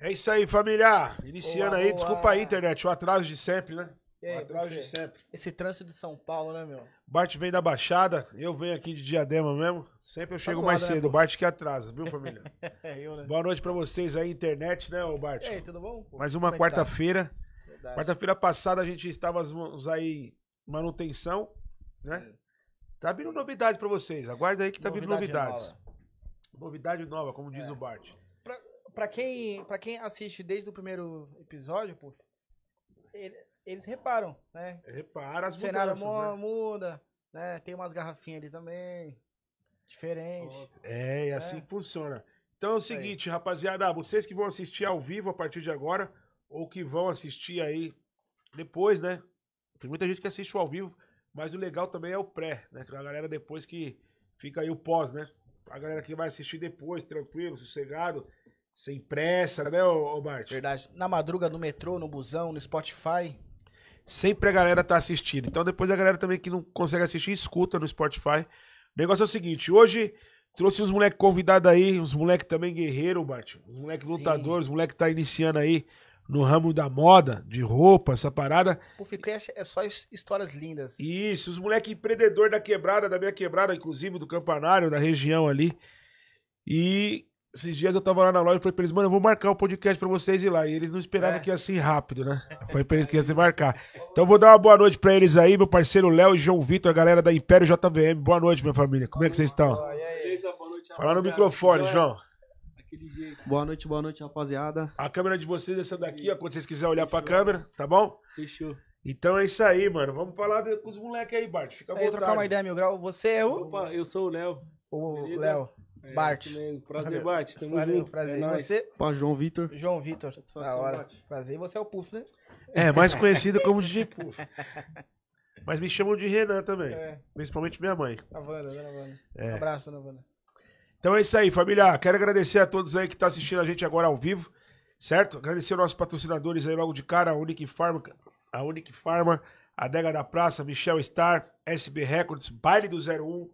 É isso aí, família. Iniciando Boa, aí, boa. desculpa aí, internet, o atraso de sempre, né? Aí, o atraso de sempre. Esse trânsito de São Paulo, né, meu? Bart vem da Baixada, eu venho aqui de Diadema mesmo. Sempre eu chego do mais né, cedo, o pô? Bart que atrasa, viu, família? É, eu, né? Boa noite pra vocês aí, internet, né, ô Bart? E aí, tudo bom? Mais uma é tá? quarta-feira. Quarta-feira passada a gente estava aí manutenção, né? Sim. Tá vindo novidade pra vocês. Aguarda aí que tá vindo Novidade novidades. nova. Novidade nova, como diz É. o Bart. Pra quem, pra quem assiste desde o primeiro episódio, pô, ele- eles reparam, né? Repara O as cenário mudanças, mu- né? muda, né? Tem umas garrafinhas ali também, diferente. É, e assim É. que funciona. Então é o Isso aí. seguinte, rapaziada, vocês que vão assistir ao vivo a partir de agora, ou que vão assistir aí depois, né? Tem muita gente que assiste o ao vivo, mas o legal também é o pré, né? A galera depois que fica aí o pós, né? A galera que vai assistir depois, tranquilo, sossegado, sem pressa, né, ô, ô Bart? Verdade. Na madruga, no metrô, no busão, no Spotify. Sempre a galera tá assistindo. Então depois a galera também que não consegue assistir, escuta no Spotify. O negócio é o seguinte, hoje trouxe uns moleque convidados aí, uns moleque também guerreiro, Bart. Uns moleque Sim. lutadores, os moleque tá iniciando aí no ramo da moda, de roupa, essa parada. O Ficast é só his- histórias lindas. Isso, os moleque empreendedor da quebrada, da minha quebrada, inclusive do campanário, da região ali. E esses dias eu tava lá na loja e falei pra eles, mano, eu vou marcar o podcast pra vocês ir lá. E eles não esperavam É. que ia assim rápido, né? Foi pra eles que ia se marcar. Então eu vou dar uma boa noite pra eles aí, meu parceiro Léo e João Vitor, a galera da Império JVM. Boa noite, minha família. Como é que vocês estão? Fala no microfone? João. Daquele jeito. Boa noite, boa noite, rapaziada. A câmera de vocês é essa daqui, ó, quando vocês quiserem olhar pra câmera, tá bom? Fechou. Então é isso aí, mano. Vamos falar com os moleques aí, Bart. Fica à Aí, trocar uma ideia, Mil Grau. Você é o, Opa, eu sou o Léo. o? Léo. É, Bart. Prazer, Valeu. Bart. Tamo Valeu, junto. prazer. É E nóis. você, Opa, João Vitor. João Vitor. Da Satisfação, hora. Bart. Prazer. E você é o Puff, né? É, mais conhecido como DJ Puff. Mas me chamam de Renan também. É. Principalmente minha mãe. A Wanda, Wanda. É. Um abraço, dona Wanda. Então é isso aí, família. Quero agradecer a todos aí que estão assistindo a gente agora ao vivo, certo? Agradecer aos nossos patrocinadores aí logo de cara, a Unique Pharma, a Unique Pharma, a Adega da Praça, Michel Star, SB Records, Baile do 01.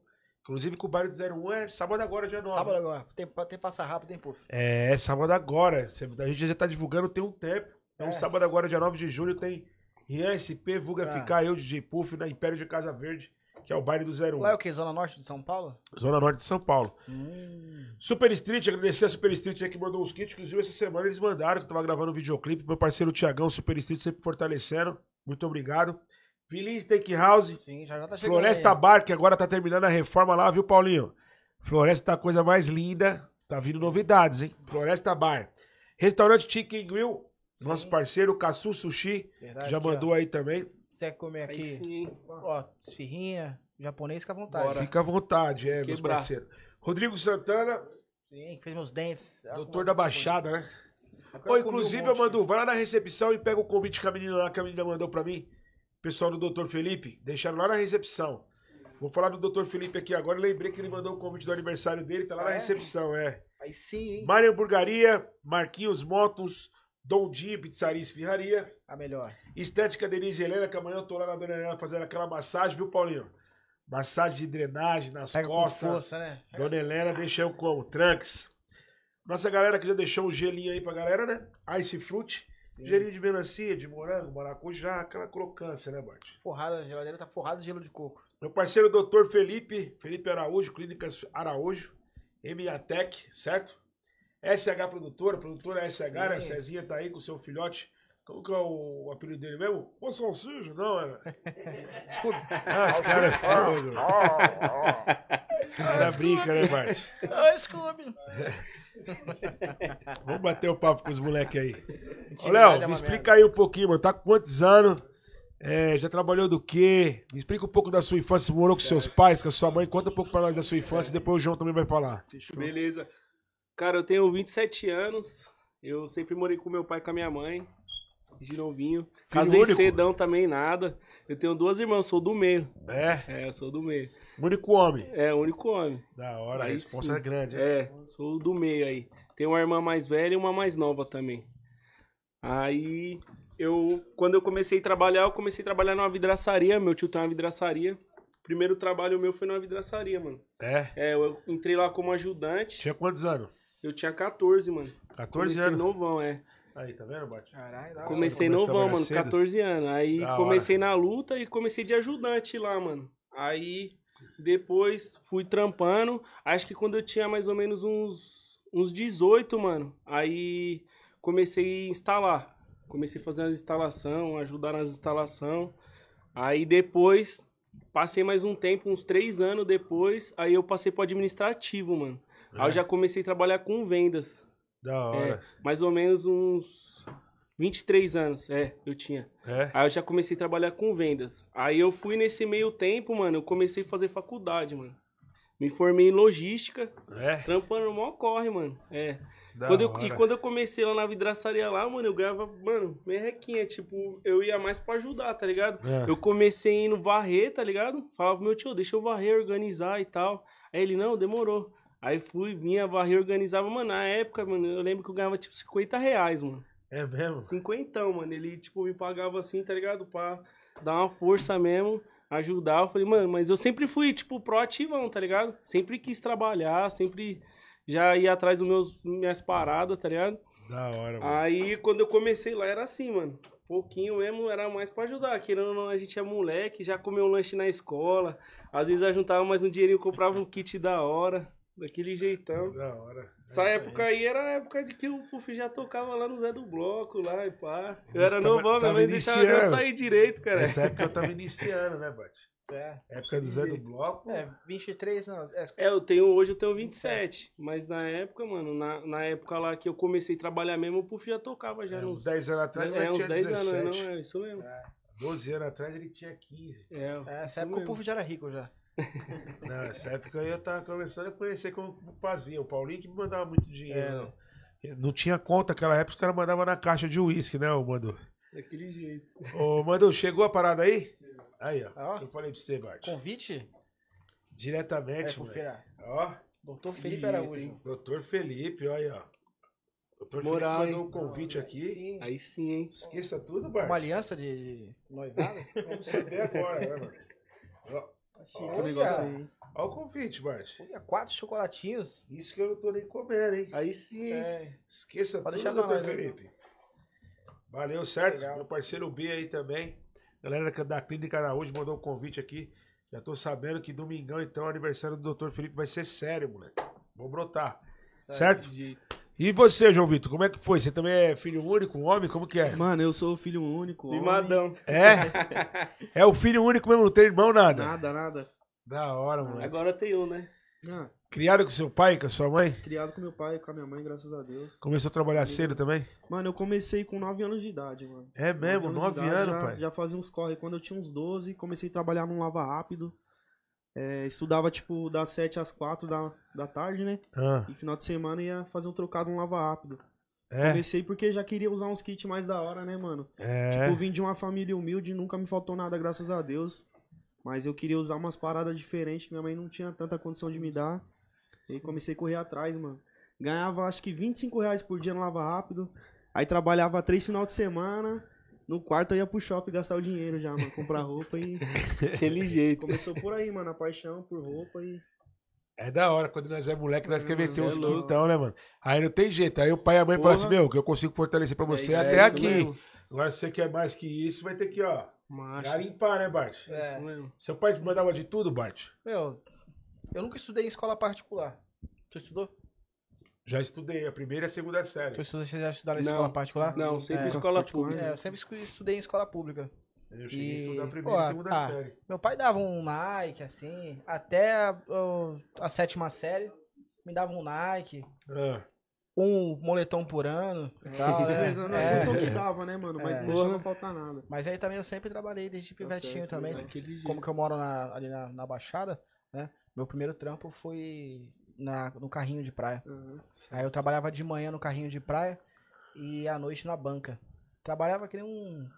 Inclusive que o Baile do 01 é sábado agora, dia 9. Sábado agora. Tem, tem passar rápido, tem Puff. É, sábado agora. A gente já tá divulgando tem um tempo. Então, É. sábado agora, dia 9 de julho, tem Rian SP, Vulga Ah. Ficar, eu, DJ Puff, na Império de Casa Verde, que é o baile do 01. Lá é o quê? Zona Norte de São Paulo? Zona Norte de São Paulo. Hum. Super Street, agradecer a Super Street aí que mandou os kits. Inclusive, essa semana eles mandaram, que eu tava gravando um videoclipe. Meu parceiro Tiagão, Super Street, sempre fortalecendo. Muito obrigado. Vilinho Steakhouse, Sim, já já tá chegando Floresta aí. Bar, que agora tá terminando a reforma lá, viu, Paulinho? Floresta tá a coisa mais linda. Tá vindo novidades, hein? Floresta Bar. Restaurante Chicken Grill, nosso Sim. parceiro, Caçu Sushi, Verdade, já mandou ó. aí também. Você quer comer Aí aqui? sim, hein? Ó, esfirrinha, japonês, fica à vontade. Bora. Fica à vontade, é, meus Quebrar. parceiros. Rodrigo Santana, Sim, fez meus dentes. doutor da Baixada, né? Ou comi um inclusive, monte, eu mando, vai lá na recepção e pega o convite que a menina lá, que a menina mandou pra mim. Pessoal do Dr. Felipe, deixaram lá na recepção. Vou falar do Dr. Felipe aqui agora. Lembrei que ele mandou o convite do aniversário dele, tá lá na é? recepção, é. Aí sim, hein? Mário Hamburgaria, Marquinhos Motos, Dom Dinho, Pizzaria e Esfirraria. A melhor. Estética Denise Helena, que amanhã eu tô lá na Dona Helena fazendo aquela massagem, viu, Paulinho? Massagem de drenagem nas Pega com costas. força, né? Dona Helena, deixa eu como? Trunks. Nossa galera que já deixou um gelinho aí pra galera, né? Ice Fruit. Sim. Gelinho de melancia, de morango, maracujá, aquela crocância, né, Bart? Forrada, a geladeira tá forrada de gelo de coco. Meu parceiro doutor Felipe, Felipe Araújo, Clínicas Araújo, Emiatec, certo? SH Produtora, produtora SH, né? Sim. Cezinha tá aí com o seu filhote. Como que é o apelido dele mesmo? Ô Salsicha? Não, era. Desculpa. Ah, esse cara é fogo. Esse cara brinca, né, Bart? Ô, Scooby. Vamos bater o papo com os moleques aí. Ô, é Léo, me explica aí um pouquinho, mano. Tá com quantos anos? É, já trabalhou do quê? Me explica um pouco da sua infância. Você morou com seus pais, com a sua mãe. Conta um pouco pra nós da sua infância e depois o João também vai falar. Fechou. Beleza. Cara, eu tenho 27 anos. Eu sempre morei com meu pai e com a minha mãe. De novinho. Casei único? cedão também, nada. Eu tenho duas irmãs, sou do meio. É, É, eu sou do meio. Único homem. É, o único homem. Da hora, a Aí resposta sim. é grande. É, sou do meio aí. Tenho uma irmã mais velha e uma mais nova também. Aí, eu, quando eu comecei a trabalhar, eu comecei a trabalhar numa vidraçaria. Meu tio tem uma vidraçaria. Primeiro trabalho meu foi numa vidraçaria, mano. É? É, eu entrei lá como ajudante. Tinha quantos anos? Eu tinha 14, mano. 14 comecei anos. novão, é. Aí, tá vendo, Bart? Caralho, da hora. Comecei a novão, mano, cedo? 14 anos. Aí Da comecei na luta e comecei de ajudante lá, mano. Aí depois fui trampando. Acho que quando eu tinha mais ou menos uns, uns 18, mano, aí comecei a instalar. Comecei a fazer as instalação, ajudar nas instalação. Aí depois passei mais um tempo, uns três anos depois, aí eu passei pro administrativo, mano. Aí eu já comecei a trabalhar com vendas. Da hora. Mais ou menos uns 23 anos, é, eu tinha. É? Aí eu já comecei a trabalhar com vendas. Aí eu fui nesse meio tempo, mano, eu comecei a fazer faculdade, mano. Me formei em logística, É? trampando no maior corre, mano. É. Da Quando eu- e quando eu comecei lá na vidraçaria lá, mano, eu ganhava, mano, merrequinha. Tipo, eu ia mais pra ajudar, tá ligado? É. Eu comecei indo varrer, tá ligado? Falava pro meu tio, deixa eu varrer, organizar e tal. Aí ele, não, demorou. Aí fui, vinha varrer, organizava. Mano, na época, mano, eu lembro que eu ganhava tipo 50 reais, mano. É mesmo? Cinquentão, mano. Ele, tipo, me pagava assim, tá ligado? Pra dar uma força mesmo, ajudar. Eu falei, mano, mas eu sempre fui, tipo, proativão, tá ligado? Sempre quis trabalhar, sempre já ia atrás dos meus minhas paradas, tá ligado? Da hora, mano. Aí, quando eu comecei lá, era assim, mano. Pouquinho mesmo, era mais pra ajudar. Querendo ou não, a gente é moleque, já comeu um lanche na escola. Às vezes eu juntava mais um dinheirinho, comprava um kit da hora. Daquele jeitão. Da hora. Essa É, época aí era a época de que o Puff já tocava lá no Zé do Bloco, lá e pá. Eu Isso era tava- novão, minha mãe deixava eu sair direito, cara. Essa época eu tava iniciando, né, Bart? É. Época do Zé do Bloco. É, 23, não. É, É, eu tenho, hoje eu tenho 27. Mas na época, mano, na, na época lá que eu comecei a trabalhar mesmo, o Puff já tocava já É, uns 10 anos atrás é, uns tinha 10 17. anos, não, é isso mesmo. 12 anos atrás ele tinha 15. É, é, isso essa época o mesmo. Puff já era rico já. Não, essa época eu tava começando a conhecer como o Pazinho. O Paulinho que me mandava muito dinheiro. É. Não tinha conta naquela época, os caras mandavam na caixa de uísque, né, ô Mando? Daquele jeito. Ô, Mando, chegou a parada aí? Aí, ó. Ó. Eu falei pra você, Bart. Convite? É, Diretamente, confira. Ó, Doutor Felipe jeito, Araújo. hein? doutor Felipe, olha aí, ó. Doutor Moral, Felipe mandou hein? um convite aqui. Sim. Aí sim, hein? Esqueça tudo, Bart. Uma aliança de, de noivado? Vamos saber agora, né, Bart? Ó, Olha, o negócio aí. ó o convite, Bart. olha, quatro chocolatinhos. Isso que eu não tô nem comendo, hein? Aí sim? É. Esqueça Pode tudo, deixar doutor né? Felipe. Valeu, certo? Legal. Meu parceiro B aí também. Galera é da Clínica Araújo mandou um convite aqui. Já tô sabendo que domingão, então, o aniversário do doutor Felipe vai ser sério, moleque. Vou brotar. Certo? E você, João Vitor, como é que foi? Você também é filho único, um homem? Como que é? Mano, eu sou filho único. homem. Mimadão. É? É o filho único mesmo, não tem irmão, nada? Nada, nada. Da hora, moleque. Agora tem um, né? Ah, Criado com seu pai, com a sua mãe? criado com meu pai e com a minha mãe, graças a Deus. Começou a trabalhar cedo também? Mano, eu comecei com 9 anos de idade, mano. É mesmo, de nove idade, anos, já, pai. Já fazia uns corre. Quando eu tinha uns 12, comecei a trabalhar num lava rápido. É, estudava, tipo, das 7 às 4 da, da tarde, né? Ah, E final de semana ia fazer um trocado num lava rápido. é? Comecei porque já queria usar uns kits mais da hora, né, mano? É. Tipo, eu vim de uma família humilde, nunca me faltou nada, graças a Deus. Mas eu queria usar umas paradas diferentes que minha mãe não tinha tanta condição de me dar. E comecei a correr atrás, mano. Ganhava acho que 25 reais por dia no Lava Rápido. Aí trabalhava três final de semana. No quarto eu ia pro shopping gastar o dinheiro já, mano. Comprar roupa e. Daquele jeito. Começou por aí, mano. A paixão por roupa e. É da hora, quando nós é moleque, nós É, quer meter mano, uns é louco. quintão, né, mano? Aí não tem jeito. Aí o pai e a mãe falam assim, meu, que eu consigo fortalecer pra você isso, até é aqui. mesmo. Agora se você quer mais que isso, vai ter que, ó, Macho. garimpar, né, Bart? É. Isso mesmo. Seu pai te mandava de tudo, Bart? Meu, eu nunca estudei em escola particular. Tu estudou? Já estudei a primeira e a segunda série. Tu estudou, você já estudaram em Não. escola particular? Não, sempre É. escola pública. É, eu sempre estudei em escola pública. Eu cheguei a E- estudar a primeira Pô, e a segunda ah, série. Meu pai dava um Nike, assim, até a, a sétima série. Me dava um Nike, Ah, um moletom por ano e tal. Você é, não é. é que dava, né, mano? Mas É. não deixava faltar nada. Mas aí também eu sempre trabalhei desde pivetinho certo, também. jeito. Como que eu moro na- ali na, na Baixada, né? Meu primeiro trampo foi na, no carrinho de praia. Aham. Aí eu trabalhava de manhã no carrinho de praia e à noite na banca. Trabalhava que nem um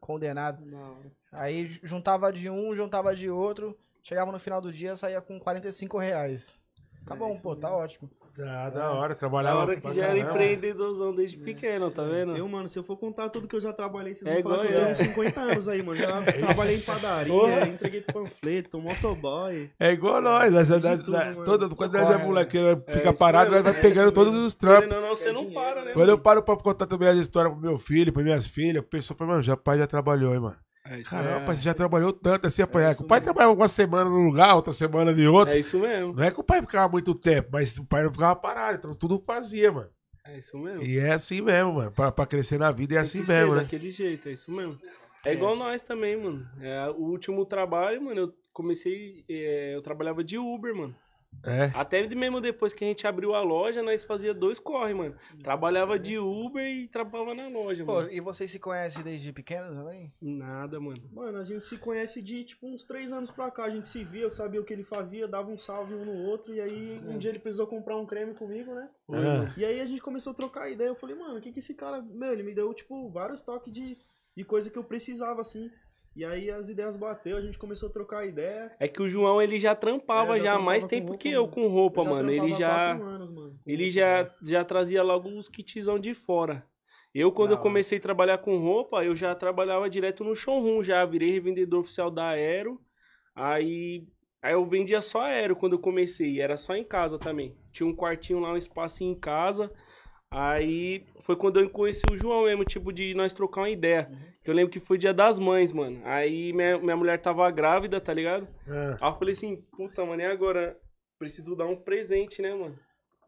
condenado. Hora. Aí ju- juntava de um, juntava de outro. Chegava no final do dia, saía com 45 reais. Tá É, bom, pô, tá mesmo. ótimo. Da, da hora, Da trabalhava hora que já era empreendedorzão desde pequeno, tá vendo? Eu, mano, se eu for contar tudo que eu já trabalhei, vocês É vão falar que eu igual tenho eu. 50 anos aí, mano. Já trabalhei em padaria, Porra. entreguei panfleto, motoboy. É igual nós, nós, nós, nós- toda, quando nós é molequeira, É, fica parado, nós vai é pegando todos os trampos. Ou não, você É não dinheiro, para, né? né? Quando eu paro pra contar também as histórias pro meu filho, pra minhas filhas, o pessoal fala, mano, já pai já trabalhou, hein, mano. É Caramba, é, você já trabalhou tanto assim, apanhar. isso o pai mesmo. trabalhava uma semana num lugar, outra semana em outro. é isso mesmo. Não é que o pai ficava muito tempo, mas o pai não ficava parado, então tudo fazia, mano. É isso mesmo. E é assim mesmo, mano. Pra, pra crescer na vida é Tem assim mesmo, né? daquele jeito, é isso mesmo. É igual nós também, mano. É, o último trabalho, mano, eu comecei. é, eu trabalhava de Uber, mano. É. Até mesmo depois que a gente abriu a loja, nós fazia dois corre, mano. Trabalhava de Uber e trabalhava na loja, Pô, mano. e vocês se conhecem desde pequeno também? Nada, mano. Mano, a gente se conhece de, tipo, uns três anos pra cá. A gente se via, eu sabia o que ele fazia, dava um salve um no outro. E aí, um dia ele precisou comprar um creme comigo, né? Ah. E aí a gente começou a trocar ideia. Eu falei, mano, o que que esse cara... Meu, ele me deu, tipo, vários toques de, de coisa que eu precisava, assim. E aí as ideias bateu, a gente começou a trocar ideia. É que o João, ele já trampava É, já já trampava mais tempo roupa, que eu com roupa, já mano. Ele já. anos, mano. Ele já, já trazia logo os kitzão de fora. Eu, quando eu comecei a trabalhar com roupa, eu já trabalhava direto no showroom, já virei revendedor oficial da Aero. Aí, aí eu vendia só Aero quando eu comecei, era só em casa também. Tinha um quartinho lá, um espacinho em casa. Aí foi quando eu conheci o João mesmo, tipo, de nós trocar uma ideia. Que eu lembro que foi dia das mães, mano. Aí minha, minha mulher tava grávida, tá ligado? Ah. Aí eu falei assim, puta, mano, e agora? Preciso dar um presente, né, mano?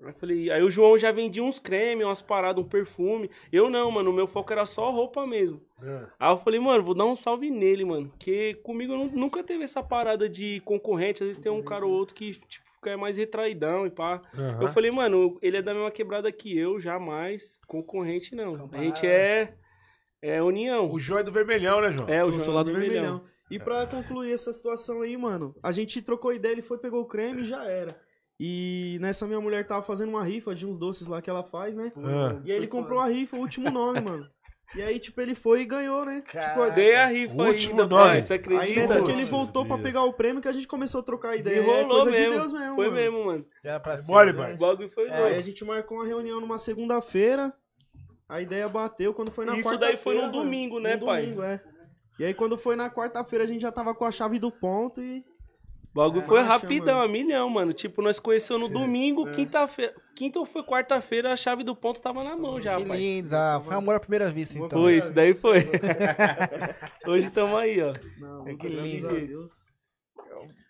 Aí, eu falei, aí o João já vendia uns cremes, umas paradas, um perfume. Eu não, mano, o meu foco era só roupa mesmo. Ah. Aí eu falei, mano, vou dar um salve nele, mano. Porque comigo nu- nunca teve essa parada de concorrente. Às vezes tem um cara ou outro que, tipo, fica mais retraidão e pá. Aham. Eu falei, mano, ele é da mesma quebrada que eu, jamais. Concorrente não. A gente é, é união. O João é do vermelhão, né, João? É, o João é lá do vermelhão. vermelhão. E pra concluir essa situação aí, mano, a gente trocou ideia, ele foi, pegou o creme e já era. E nessa minha mulher tava fazendo uma rifa de uns doces lá que ela faz, né? Ah. E aí ele comprou a rifa, o último nome, mano. E aí, tipo, ele foi e ganhou, né? Caraca. Tipo, Dei a rifa O último ainda, nome. pai, você acredita? aí nessa que ele voltou pra Deus. pegar o prêmio que a gente começou a trocar ideia. É Desenrolou coisa mesmo. de Deus mesmo, Foi mano. mesmo, mano. Já pra É cima, mole, né? pai. O bagulho foi Aí a gente marcou uma reunião numa segunda-feira. A ideia bateu quando foi na Isso quarta-feira. daí foi num domingo, né, Num pai? domingo, é. E aí quando foi na quarta-feira a gente já tava com a chave do ponto e O bagulho É, foi rapidão, mano. a milhão, mano. Tipo, nós conhecemos no domingo, É. quinta-feira. Quinta ou foi quarta-feira, a chave do ponto tava na mão já, Que pai. lindo. ah, Foi amor à primeira vista, então. Foi, isso daí foi. Hoje tamo aí, ó. Não, É que graças lindo. a Deus.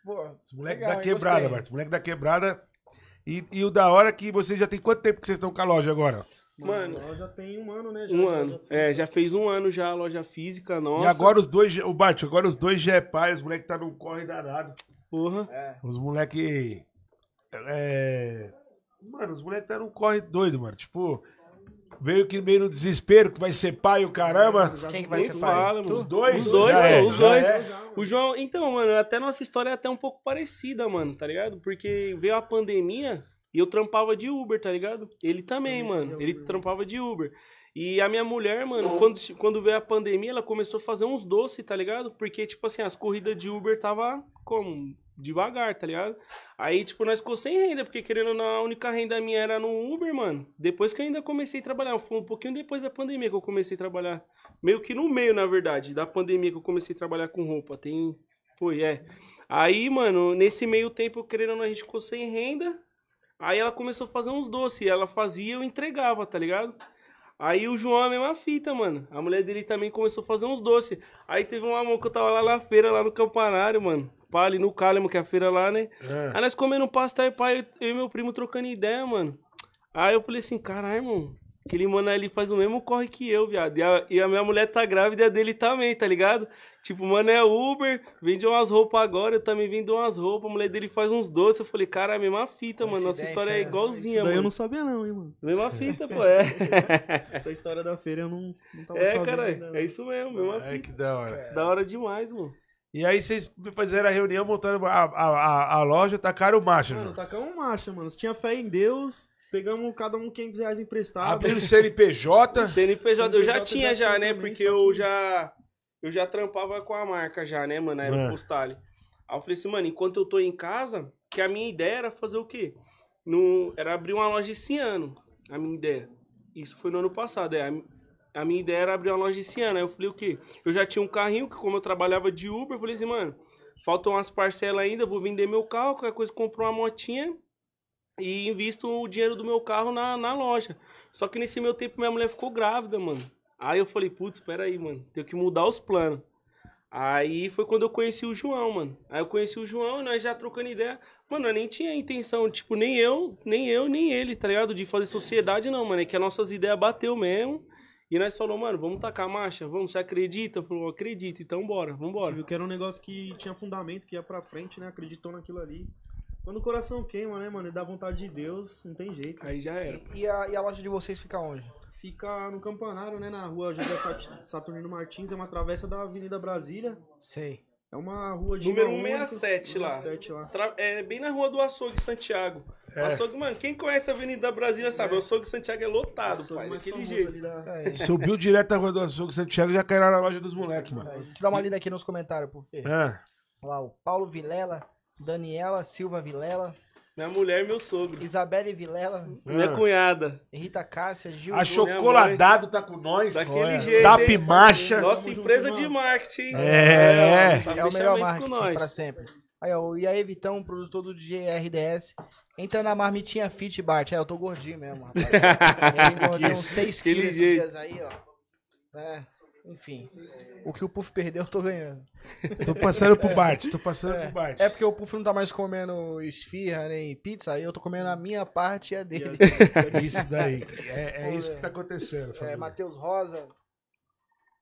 Pô, Os moleques legal, da quebrada. Marcos. Os moleques da quebrada. E, e o da hora é que vocês já tem quanto tempo que vocês estão com a loja agora? Mano. Mano, já tem um ano, né? Já, Um já- ano. já fez- É, já fez um ano já a loja física, nossa. E agora os dois, o Bart, agora os dois já é pai, os moleques tá num corre danado. Porra. Os moleques. É. Mano, os moleques tá num corre doido, mano. Tipo, veio que meio no desespero, que vai ser pai o caramba. Quem que vai Nem ser pai? fala, mano. Os dois? Os dois, é, os dois. é. O João, então, mano, até nossa história é até um pouco parecida, mano, tá ligado? Porque veio a pandemia e eu trampava de Uber, tá ligado? Ele também, mano. Ele Uber. trampava de Uber. E a minha mulher, mano, quando, quando veio a pandemia, ela começou a fazer uns doces, tá ligado? Porque, tipo assim, as corridas de Uber tava como? Devagar, tá ligado? Aí, tipo, nós ficou sem renda, porque querendo ou não, a única renda minha era no Uber, mano. Depois que eu ainda comecei a trabalhar, foi um pouquinho depois da pandemia que eu comecei a trabalhar. Meio que no meio, na verdade, da pandemia que eu comecei a trabalhar com roupa. Tem. Foi, é. Aí, mano, nesse meio tempo, querendo ou não, a gente ficou sem renda. Aí ela começou a fazer uns doces. Ela fazia eu entregava, tá ligado? Aí o João é a mesma fita, mano. A mulher dele também começou a fazer uns doces. Aí teve uma mão que eu tava lá na feira, lá no campanário, mano. Pá, ali no Cálamo, que é a feira lá, né? É. Aí nós comendo pasta e pai, eu e meu primo trocando ideia, mano. Aí eu falei assim, caralho, irmão. Aquele mano ali faz o mesmo corre que eu, viado. E a, e a minha mulher tá grávida e a dele também, tá ligado? Tipo, mano, é Uber, vende umas roupas agora, eu também vendo umas roupas, a mulher dele faz uns doces. Eu falei, cara, é a mesma fita, mano. Nossa história é igualzinha, Isso daí eu mano. não sabia não, hein, mano. Mesma fita, pô, é. Essa história da feira eu não, não tava É, sabendo. cara, ainda, não. é isso mesmo, mesma É fita. que da hora. Da hora demais, mano. E aí vocês fizeram a reunião montando a, a, a, a loja, tacaram o macho, Mano, João. tacamos marcha, mano. Se tinha fé em Deus, pegamos cada um 500 reais emprestado. Abriram o CNPJ. CNPJ, eu já tinha já né? Porque eu já eu já trampava com a marca já, né, mano? Era É. o Postale. Aí eu falei assim, mano, enquanto eu tô em casa, que a minha ideia era fazer o quê? no, era abrir uma loja esse ano, a minha ideia. Isso foi no ano passado, é. A, a minha ideia era abrir uma loja esse ano. Aí eu falei o quê? Eu já tinha um carrinho, que como eu trabalhava de Uber, eu falei assim, mano, faltam umas parcelas ainda, vou vender meu carro, qualquer coisa, compro uma motinha e invisto o dinheiro do meu carro na, na loja. Só que nesse meu tempo minha mulher ficou grávida, mano. Aí eu falei, putz, espera aí, mano, tenho que mudar os planos. Aí foi quando eu conheci o João, mano. Aí eu conheci o João e nós já trocando ideia. Mano, eu nem tinha intenção, tipo, nem eu, nem eu, nem ele, tá ligado? De fazer sociedade, não, mano. É que as nossas ideias bateu mesmo. E nós falou, mano, vamos tacar a marcha? Vamos, você acredita? Falou, acredito, então bora, vambora. viu que era um negócio que tinha fundamento, que ia pra frente, né? Acreditou naquilo ali. Quando o coração queima, né, mano? E dá vontade de Deus, não tem jeito. Aí já era. E a, e a loja de vocês fica onde? Fica no Campanário, né? Na rua José Sat- Saturnino Martins, é uma travessa da Avenida Brasília. Sei. É uma rua de. Número mão única, 167 lá. 167 lá. Tra- É bem na rua do Açougue Santiago. É. Açougue, mano, quem conhece a Avenida Brasília sabe, o Açougue Santiago é lotado, Açougue pai, daquele famoso jeito. da-. Subiu direto da Rua do Açougue Santiago e já caiu na loja dos moleques, mano. Deixa eu dar uma lida aqui nos comentários, por favor. É. Olha lá, o Paulo Vilela, Daniela Silva Vilela, Minha mulher e meu sogro. Isabelle Vilela, Minha Ah. cunhada. Rita Cássia, Gil. A. Chocoladado tá com nós. Daquele Olha. jeito, hein? Marcha. Nossa empresa de marketing. É. tá É o melhor marketing com nós. pra sempre. Aí, ó, o Iaê Vitão, produtor do GRDS. Entra na marmitinha Fit, Bart. É, eu tô gordinho mesmo, rapaz. Eu engordei uns 6 Aquele quilos esses dias aí, ó. É, enfim. O que o Puff perdeu, eu tô ganhando. Tô passando pro Bart, tô passando É, pro Bart. é porque o Puff não tá mais comendo esfirra nem pizza, aí eu tô comendo a minha parte e a dele. Isso daí. É, é isso que tá acontecendo. É, família. Matheus Rosa,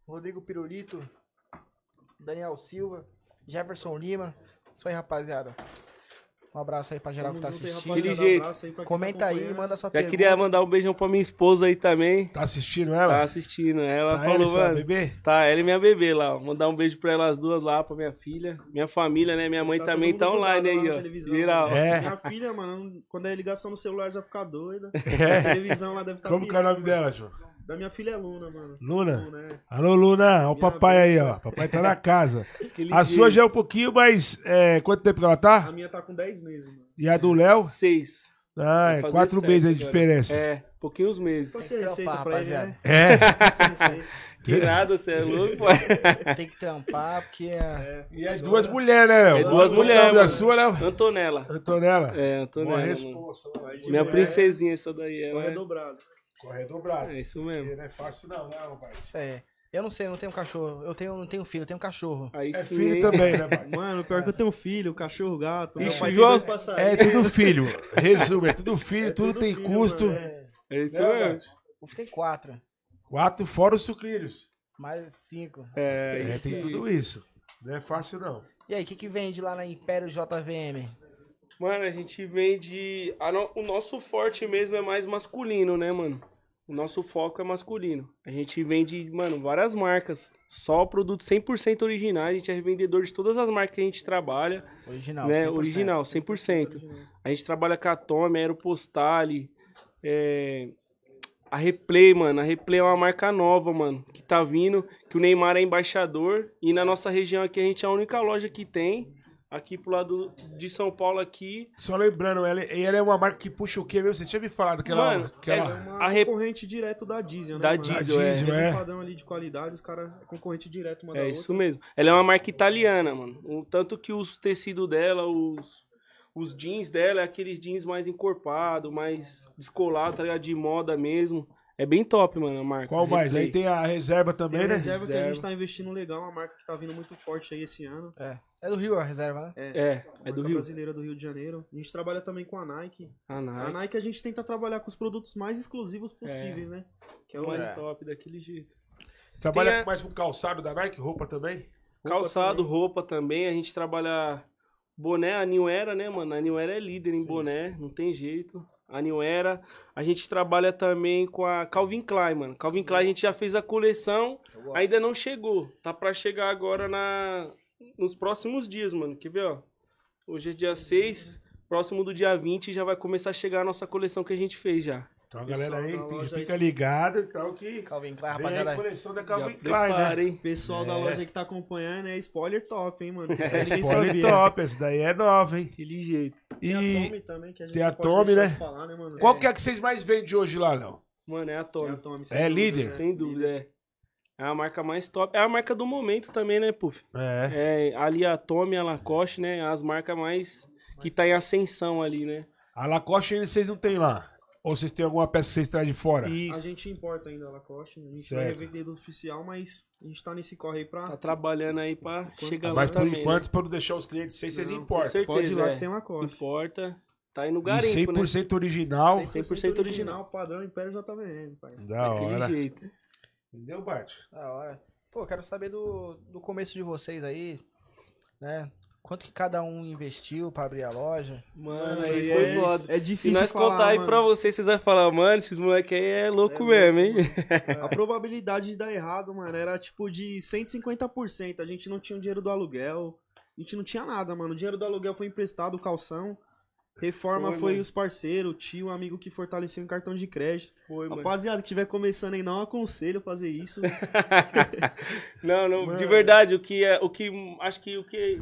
Rodrigo Pirulito, Daniel Silva, Jefferson Lima. Isso aí, rapaziada. Um abraço aí pra geral que tá assistindo. Pra quem Comenta tá aí, manda sua Já pergunta. queria mandar um beijão pra minha esposa aí também. Tá assistindo Tá ela? assistindo. Ela Tá falou, ele, sua mano. bebê? Tá, ela e minha bebê lá. ó. Mandar um beijo pra elas duas lá, pra minha filha. Minha família, né? Minha mãe Tá também tá online grudado aí, ó. Geral. É. Minha filha, mano, quando é ligação no celular já fica doida. É. A televisão lá deve estar Como que é o nome dela, João? Da minha filha é Luna, mano. Luna? Luna, é. Alô, Luna. Ó o papai aí, ó. Papai tá na casa. A sua já é um pouquinho, mas é, quanto tempo que ela A tá? minha tá com 10 meses, mano. E a do Léo? Seis. Ah, é quatro meses de agora. diferença. É, pouquinhos meses. Ser que receita pra ele, rapaziada. né? É. Receita. Que nada, você é louco. Tem que trampar, porque é... E as duas mulheres, né, Léo? É duas mulheres, da mano. sua, Léo? Antonella. Antonella. É, Boa Antonella. Mano. resposta. Minha princesinha, essa daí. Ela é... dobrado. Corre dobrado. é isso mesmo. Não é fácil não, né, rapaz? Isso aí. Eu não sei, eu não tenho cachorro. Eu tenho, não tenho filho, eu tenho cachorro. Aí É sim, filho hein? também, né, pai? Mano, pior que eu tenho filho, cachorro, gato. Meu Ixi, pai tem João- dois É passarinhos. tudo filho. Resumo, é tudo filho, É tudo, tudo tem filho, custo. mano, é. É isso Né, mesmo. Puff tem quatro, Quatro fora os sucrilhos. mais cinco. É, É, isso tem aí. tudo isso. Não é fácil, não. E aí, o que, que vende lá na Império JVM? Mano, a gente vende. a no- O nosso forte mesmo é mais masculino, né, mano? O nosso foco é masculino. A gente vende, mano, várias marcas. Só produtos 100% originais. A gente é revendedor de todas as marcas que a gente trabalha. Original, né? 100%. Original, 100%. A gente trabalha com a Tome, Aeropostale, é... a Replay, mano. A Replay é uma marca nova, mano, que tá vindo, que o Neymar é embaixador. E na nossa região aqui a gente é a única loja que tem. Aqui pro lado de São Paulo aqui. Só lembrando, ela, ela é uma marca que puxa o quê mesmo? Você tinha me falado que ela... Mano, que ela- É uma A rep- concorrente direto da Diesel, né? Da mano? Diesel, Da é. Diesel, Mesmo é. padrão ali de qualidade, os caras é concorrente direto uma da É outra. isso mesmo. Ela é uma marca italiana, mano. O tanto que os tecidos dela, os, os jeans dela, é aqueles jeans mais encorpados, mais descolado, tá ligado? De moda mesmo. É bem top, mano, a marca. Qual mais? Replay. Aí tem a reserva Tem também, a né? reserva que a gente Reserva. tá investindo legal, uma marca que tá vindo muito forte aí esse ano. É. É do Rio a reserva, né? É, é marca do Rio. brasileira do Rio de Janeiro. A gente trabalha também com a Nike. A A Nike. Nike a gente tenta trabalhar com os produtos mais exclusivos possíveis, né? Que é É o mais É. top daquele jeito. Trabalha Tem mais com calçado da Nike, roupa também? Calçado, também. roupa também. A gente trabalha boné, a New Era, né, mano? A New Era é líder em Sim. boné, não tem jeito. A New Era. A gente trabalha também com a Calvin Klein, mano. Calvin Klein a gente já fez a coleção, ainda não chegou. Tá pra chegar agora na nos próximos dias, mano. Quer ver, ó? Hoje é dia 6, próximo do dia 20 já vai começar a chegar a nossa coleção que a gente fez já. Então, a galera aí, da loja fica aí- ligado, então que Calvin Klein, aí a rapaziada. coleção da Já Calvin Klein, prepara, né? hein? Pessoal da É. loja aí que tá acompanhando é spoiler top, hein, mano. É, spoiler top, essa daí é nova, hein? Aquele jeito. Tem a E Tommy também, que a gente tem a não pode Tommy, né? Falar, né mano? qual que é que vocês mais vendem hoje lá, Léo? Mano, é a É a Tommy. Tommy, É sem dúvida, líder? né? Sem dúvida, é. É a marca mais top. É a marca do momento também, né, Puff? É. É, ali a Tommy, a Lacoste, né? As marcas mais que tá em ascensão ali, né? A Lacoste ainda vocês não tem lá? Ou vocês têm alguma peça que vocês trazem de fora? A Isso. gente importa ainda a Lacoste, a gente vai Certo. revender do oficial, mas a gente tá nesse corre aí pra... Tá trabalhando aí pra chegar lá Mas por também, enquanto, para não deixar os clientes sem, vocês Não, com importam. certeza. Pode ir lá é. que tem Lacoste. Importa. Tá aí no E garimpo, né? 100% original. 100% original. padrão Império JVM, pai. Da Daquele hora. jeito. Entendeu, Bart? Da hora. Pô, quero saber do, do começo de vocês aí, né? Quanto que cada um investiu pra abrir a loja? Mano, Aí foi é, foda. é Se difícil nós falar, contar aí mano. pra vocês, vocês vão falar, mano, esses moleques aí é louco É mesmo, hein? A probabilidade de dar errado, mano, era tipo de 150%. A gente não tinha o dinheiro do aluguel. A gente não tinha nada, mano. O dinheiro do aluguel foi emprestado, calção. Reforma Foi, foi, mano. os parceiros, tio, amigo que fortaleceu em cartão de crédito. Foi, mano. Rapaziada, que estiver começando aí, não aconselho fazer isso. não, não, de Mano. verdade, o que é, o que acho que o que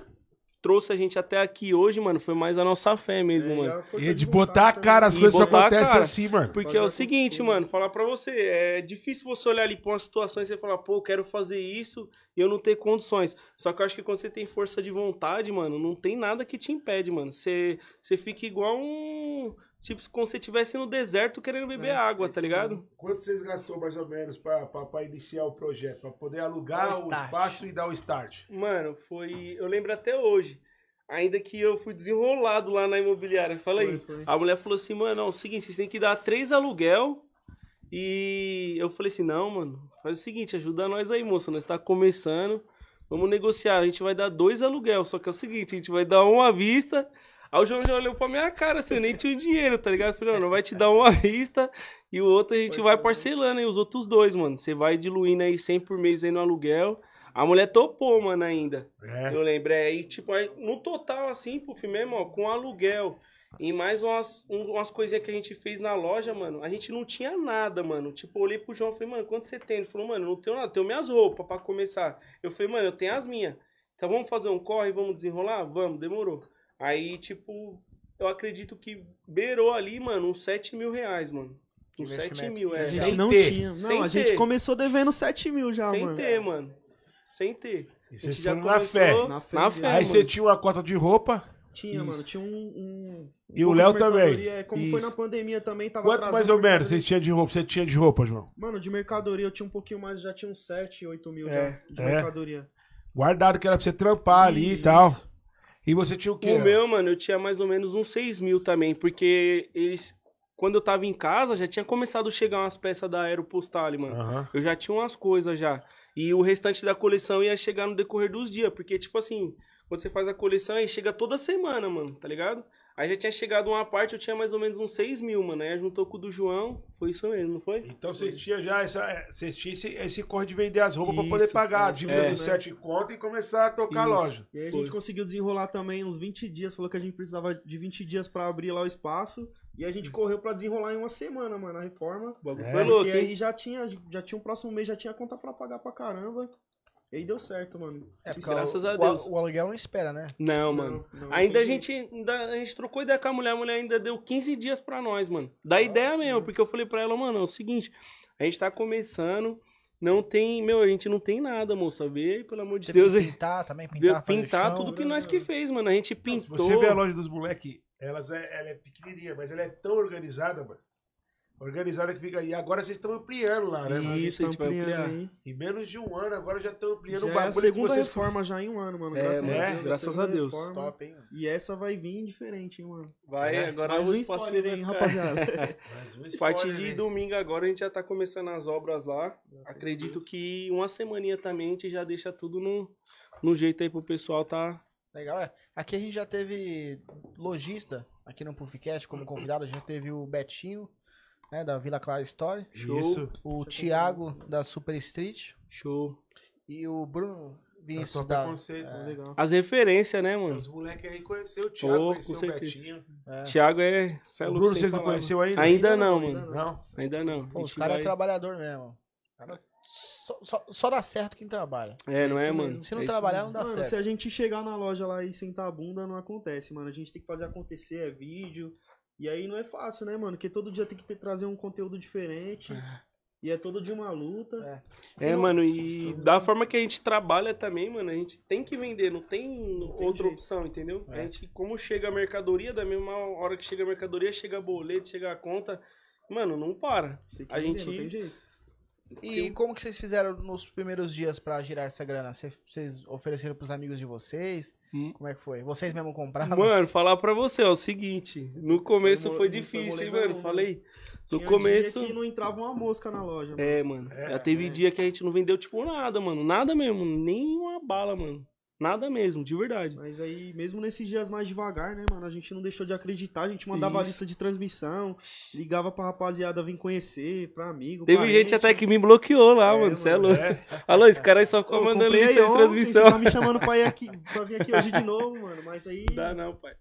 trouxe a gente até aqui hoje, mano, foi mais a nossa fé mesmo, mano. a força E de vontade botar a cara, as E coisas acontecem assim, mano. Porque Fazer é o seguinte, acontecer. mano, falar pra você, é difícil você olhar ali pra uma situação e você falar, pô, eu quero fazer isso e eu não ter condições. Só que eu acho que quando você tem força de vontade, mano, não tem nada que te impede, mano. Você, você fica igual um. Tipo, como se você estivesse no deserto querendo beber É, água, tá ligado? Quanto vocês gastou mais ou menos pra iniciar o projeto? Pra poder alugar o o espaço e dar o start? Mano, foi. Eu lembro até hoje. Ainda que eu fui desenrolado lá na imobiliária. Fala aí. Foi, foi. A mulher falou assim, mano, é o seguinte, vocês têm que dar três aluguel. E eu falei assim, não, mano, faz o seguinte, ajuda nós aí, moça. Nós tá começando. Vamos negociar. A gente vai dar dois aluguel. Só que é o seguinte, a gente vai dar um à vista. Aí o João já olhou pra minha cara, assim, eu nem tinha o dinheiro, tá ligado? Eu falei, não, vai te dar um à vista e o outro a gente vai parcelando aí, os outros dois, mano. Você vai diluindo aí 100 por mês aí no aluguel. A mulher topou, mano, ainda. É. Eu lembro, é, e tipo, aí, no total, assim, pro mesmo, ó, com aluguel e mais umas, um- umas coisinhas que a gente fez na loja, mano, a gente não tinha nada, mano. Tipo, eu olhei pro João e falei, mano, quanto você tem? Ele falou, mano, não tenho nada, tenho minhas roupas pra começar. Eu falei, mano, eu tenho as minhas. Então vamos fazer um corre, vamos desenrolar? Vamos, demorou. Aí, tipo, eu acredito que beirou ali, mano, uns 7 mil reais, mano. Uns 7 Investimento. mil, é. A Sem gente não ter. tinha. Não, Sem a gente começou devendo 7 mil já, Sem mano. ter, mano. Sem ter. E A gente já na começou fé. Na fé Na fé, Aí mano. você tinha uma cota de roupa Tinha, Isso. mano. Tinha um. um e o Léo também. mercadoria, Como foi Isso. na pandemia também, tava Quanto mais ou menos vocês tinham de roupa? Você tinha de roupa, João? Mano, de mercadoria eu tinha um pouquinho mais, já tinha uns 7, 8 mil É. já de É. mercadoria. Guardado que era pra você trampar ali e Isso, tal. E você tinha o quê? O meu, mano, eu tinha mais ou menos uns 6 mil também, porque eles. Quando eu tava em casa, já tinha começado a chegar umas peças da Aeropostal, mano. Aham. Eu já tinha umas coisas já. E o restante da coleção ia chegar no decorrer dos dias, porque, tipo assim, quando você faz a coleção, aí chega toda semana, mano, tá ligado? Aí já tinha chegado uma parte, eu tinha mais ou menos uns 6 mil, mano. Aí juntou com o do João, foi isso mesmo, não foi? Então vocês tinham já essa. é, Vocês tinham esse, esse corre de vender as roupas pra Isso, poder pagar a é, dívida é. dos sete contas e começar a tocar a Isso. loja. E aí a gente conseguiu desenrolar também uns 20 dias. Falou que a gente precisava de 20 dias pra abrir lá o espaço. E a gente correu pra desenrolar em uma semana, mano, a reforma. O bagulho É, foi louco, Porque hein? aí já tinha, já tinha um próximo mês, já tinha conta pra pagar pra caramba. E aí deu certo, mano. É, porque Graças o, a o- Deus. O, aluguel não espera, né? Não, mano. não, Ainda a gente, ainda a gente trocou ideia com a mulher, a mulher ainda deu 15 dias pra nós, mano. Da ideia mesmo, porque eu falei pra ela, mano, é o seguinte, a gente tá começando, não tem, meu, a gente não tem nada, moça, vê, aí, pelo amor de Teve Deus, pintar também, pintar, fazer pintar chão. tudo que nós que fez, mano. A gente Se pintou. você vê a loja dos moleques, elas é, ela é pequenininha, mas ela é tão organizada, mano. Organizada que fica aí. Agora vocês estão ampliando lá, né? mano? Isso, a gente vai ampliar. aí. Em menos de um ano, agora já estão ampliando Já o é a bagulho segunda vocês reforma já em um ano, mano. É, Graças, mano, a Deus, graças segunda a Deus. reforma. Top, hein? E essa vai vir diferente, hein, mano. Vai, É, agora Mais um espaço spoiler, hein, rapaziada. Mais um A partir spoiler, de né? domingo agora a gente já tá começando as obras lá. Acredito que uma semaninha também a gente já deixa tudo no, no jeito aí pro pessoal tá. Legal, é. Aqui a gente já teve lojista aqui no Puffcast como convidado. A gente teve o Betinho, né, da Vila Clara Story. Show. Isso. O Thiago, da Super Street. Show. E o Bruno Vinícius da. preconceito. Tá legal. As referências, né, mano? Os moleques aí conheceu o Thiago, Pô, conheceu o certeza. Betinho. É. Thiago é. é Bruno vocês não conheceu ainda? Ainda não, ainda mano. Não? Ainda não. Pô, os caras vai- é trabalhador mesmo. Cara, só, só, só dá certo quem trabalha. É, não é, isso mano? mesmo. Se não É trabalhar, não dá Mano, certo. se a gente chegar na loja lá e sentar a bunda, não acontece, mano. A gente tem que fazer acontecer, é vídeo. E aí não é fácil, né, mano? Porque todo dia tem que ter, trazer um conteúdo diferente. E é todo dia uma luta. É, mano, e da forma que a gente trabalha também, mano, a gente tem que vender, não tem, outra jeito. opção, entendeu? A É. gente, como chega a mercadoria, da mesma hora que chega a mercadoria, chega boleto, chega a conta, mano, não para. Tem que A vender, gente- E como que vocês fizeram nos primeiros dias pra girar essa grana? Cê- Vocês ofereceram pros amigos de vocês? Hum. Como é que foi? Vocês mesmo compraram? Mano, falar pra você, ó, o seguinte, no começo Foi difícil, hein, mano, falei. No Tinha começo... dia que não entrava uma mosca na loja, mano. É, mano. É, já teve é. dia que a gente não vendeu, tipo, nada, mano. Nada mesmo. Nem uma bala, mano. Nada mesmo, de verdade. Mas aí, mesmo nesses dias mais devagar, né, mano? A gente não deixou de acreditar, a gente mandava a Isso. lista de transmissão, ligava pra rapaziada vir conhecer, pra amigo. Teve parente. gente até que me bloqueou lá, É, mano. Você é louco. Alô, esse cara aí só ficou mandando lista de ontem, transmissão. Você tá me chamando pra, ir aqui, pra vir aqui hoje de novo, mano. Mas aí Dá não, pai.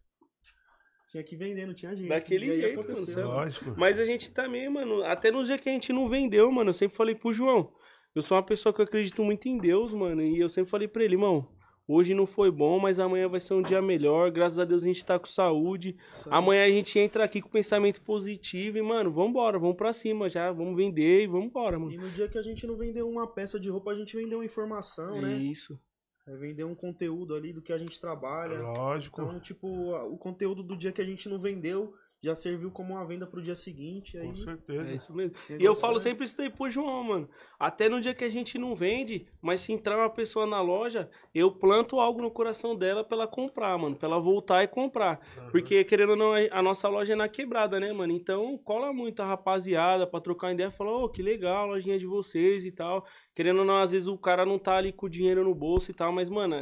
tinha que vender, não tinha jeito. Daquele jeito, aconteceu. mano, é. Lógico. Mas a gente também, mano, até nos dias que a gente não vendeu, mano, eu sempre falei pro João. Eu sou uma pessoa que eu acredito muito em Deus, mano. E eu sempre falei pra ele, irmão, hoje não foi bom, mas amanhã vai ser um dia melhor. Graças a Deus a gente tá com saúde. Amanhã a gente entra aqui com pensamento positivo e, mano, vambora, vamos pra cima já, vamos vender e vambora, mano. E no dia que a gente não vendeu uma peça de roupa, a gente vendeu uma informação, né? Isso. É vender um conteúdo ali do que a gente trabalha. Lógico. Então, tipo, o conteúdo do dia que a gente não vendeu já serviu como uma venda pro dia seguinte. Aí, Com certeza. É isso mesmo. E eu falo sempre isso daí pro João, mano. Até no dia que a gente não vende, mas se entrar uma pessoa na loja, eu planto algo no coração dela pra ela comprar, mano. Pra ela voltar e comprar. Porque, querendo ou não, a nossa loja é na quebrada, né, mano? Então, cola muito a rapaziada pra trocar uma ideia. Fala, ô, que legal a lojinha de vocês e tal. Querendo ou não, às vezes o cara não tá ali com o dinheiro no bolso e tal, mas, mano...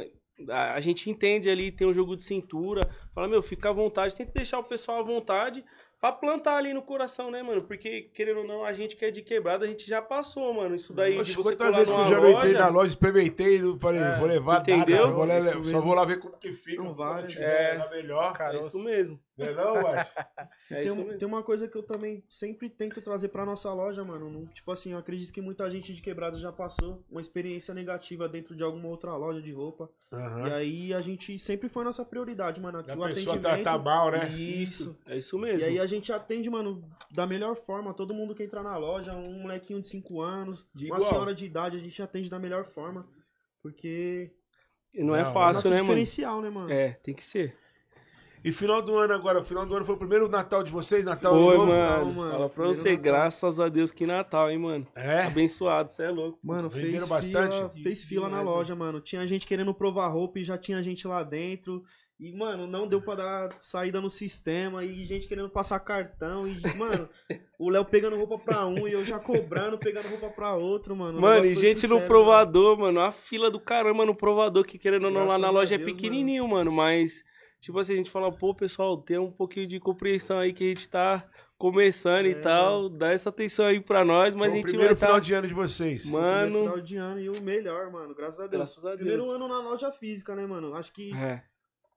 A a gente entende ali, tem um jogo de cintura. Fala, meu, fica à vontade. Tem que deixar o pessoal à vontade pra plantar ali no coração, né, mano? Porque, querendo ou não, a gente que é de quebrada, a gente já passou, mano. Isso daí de Oxe, você quantas vezes que eu já não entrei loja... na loja, experimentei, falei, vou levar entendeu? nada, só vou, le- só vou lá ver como que fica. Várias. tiver É. na melhor. É isso mesmo. Não é não? É tem, isso mesmo. tem uma coisa que eu também sempre tento trazer pra nossa loja, mano. Não- tipo assim, eu acredito que muita gente de quebrada já passou uma experiência negativa dentro de alguma outra loja de roupa. Aham. E aí a gente sempre foi nossa prioridade, mano. Aqui A o pessoa atendimento. tratar mal, né? Isso. É isso E mesmo. aí a gente atende, mano, da melhor forma. Todo mundo que entra na loja, um molequinho de 5 anos, De uma igual. senhora de idade, a gente atende da melhor forma. Porque E não é Não, é fácil, nosso né, mano? diferencial, né, mano? É, tem que ser. E final do ano agora, o final do ano foi o primeiro Natal de vocês, Natal Foi, novo? mano. não, mano. Fala pra Primeiro você, Natal. graças a Deus que Natal, hein, mano. É? Abençoado, você é louco. Mano, fez fila, bastante? fez fila na loja, mano. Tinha gente querendo provar roupa e já tinha gente lá dentro. E, mano, não deu pra dar saída no sistema. E gente querendo passar cartão. E, mano, o Léo pegando roupa pra um e eu já cobrando, pegando roupa pra outro, mano. Mano, e gente no sucesso, provador, mano. A fila do caramba no provador, que querendo ou não, lá na loja é Deus, pequenininho, mano. Mas, tipo assim, a gente fala, pô, pessoal, tem um pouquinho de compreensão aí que a gente tá começando e É. tal. Dá essa atenção aí pra nós, mas Foi a gente primeiro vai final tá... de ano de vocês. Primeiro Mano, final de ano e o melhor, mano. Graças a Deus. graças a Deus. Primeiro ano na loja física, né, mano? Acho que É,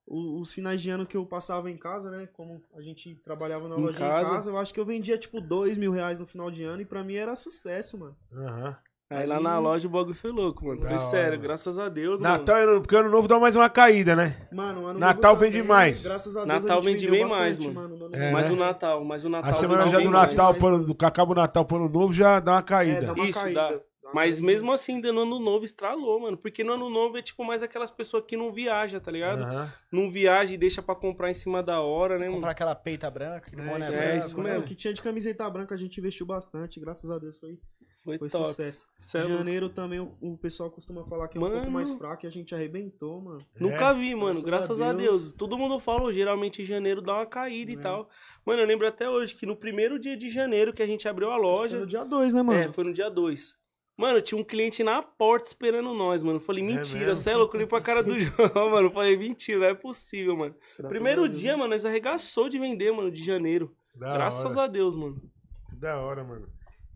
o- os finais de ano que eu passava em casa, né? Como a gente trabalhava na Em loja casa. em casa, eu acho que eu vendia tipo dois mil reais no final de ano e pra mim era sucesso, mano. Aham. Aí lá na loja o bagulho foi louco, mano. Foi sério, mano. graças a Deus, mano. Natal, e ano- porque ano novo dá mais uma caída, né? Mano, o ano Natal novo vende também, mais. Graças a Deus Natal a gente vende bem mais, mano. no ano É, Mas né? o Natal, mas o Natal. A semana vende já do mais. Natal, pro, do, acaba o Natal pro ano novo, já dá uma É, caída. dá uma Isso, caída. dá. Mas mesmo assim, ainda no ano novo estralou, mano. Porque no ano novo é tipo mais aquelas pessoas que não viajam, tá ligado? Aham. Não viaja e deixa pra comprar em cima da hora, né, mano? Comprar aquela peita branca, aquele É, boné é, branco. isso né? mesmo. O que tinha de camiseta branca a gente investiu bastante, graças a Deus foi, Foi, foi top. sucesso. Cê é. Janeiro também o, o pessoal costuma falar que é um pouco Mano. mais fraco e a gente arrebentou, mano. Nunca vi, mano. Graças Graças, a a, Deus. Deus. Todo mundo fala, geralmente em janeiro dá uma caída É. e tal. Mano, eu lembro até hoje que no primeiro dia de janeiro que a gente abriu a Foi loja. no dia 2, né, mano? É, foi no dia 2. Mano, tinha um cliente na porta esperando nós, mano. Eu falei, mentira, mesmo? você é louco? Eu olhei pra cara do João, mano. Eu falei, mentira, não é possível, mano. Graças Primeiro Deus. dia, mano, nós arregaçou de vender, mano, de janeiro. Da Graças hora. a Deus, mano. Que Da hora, mano.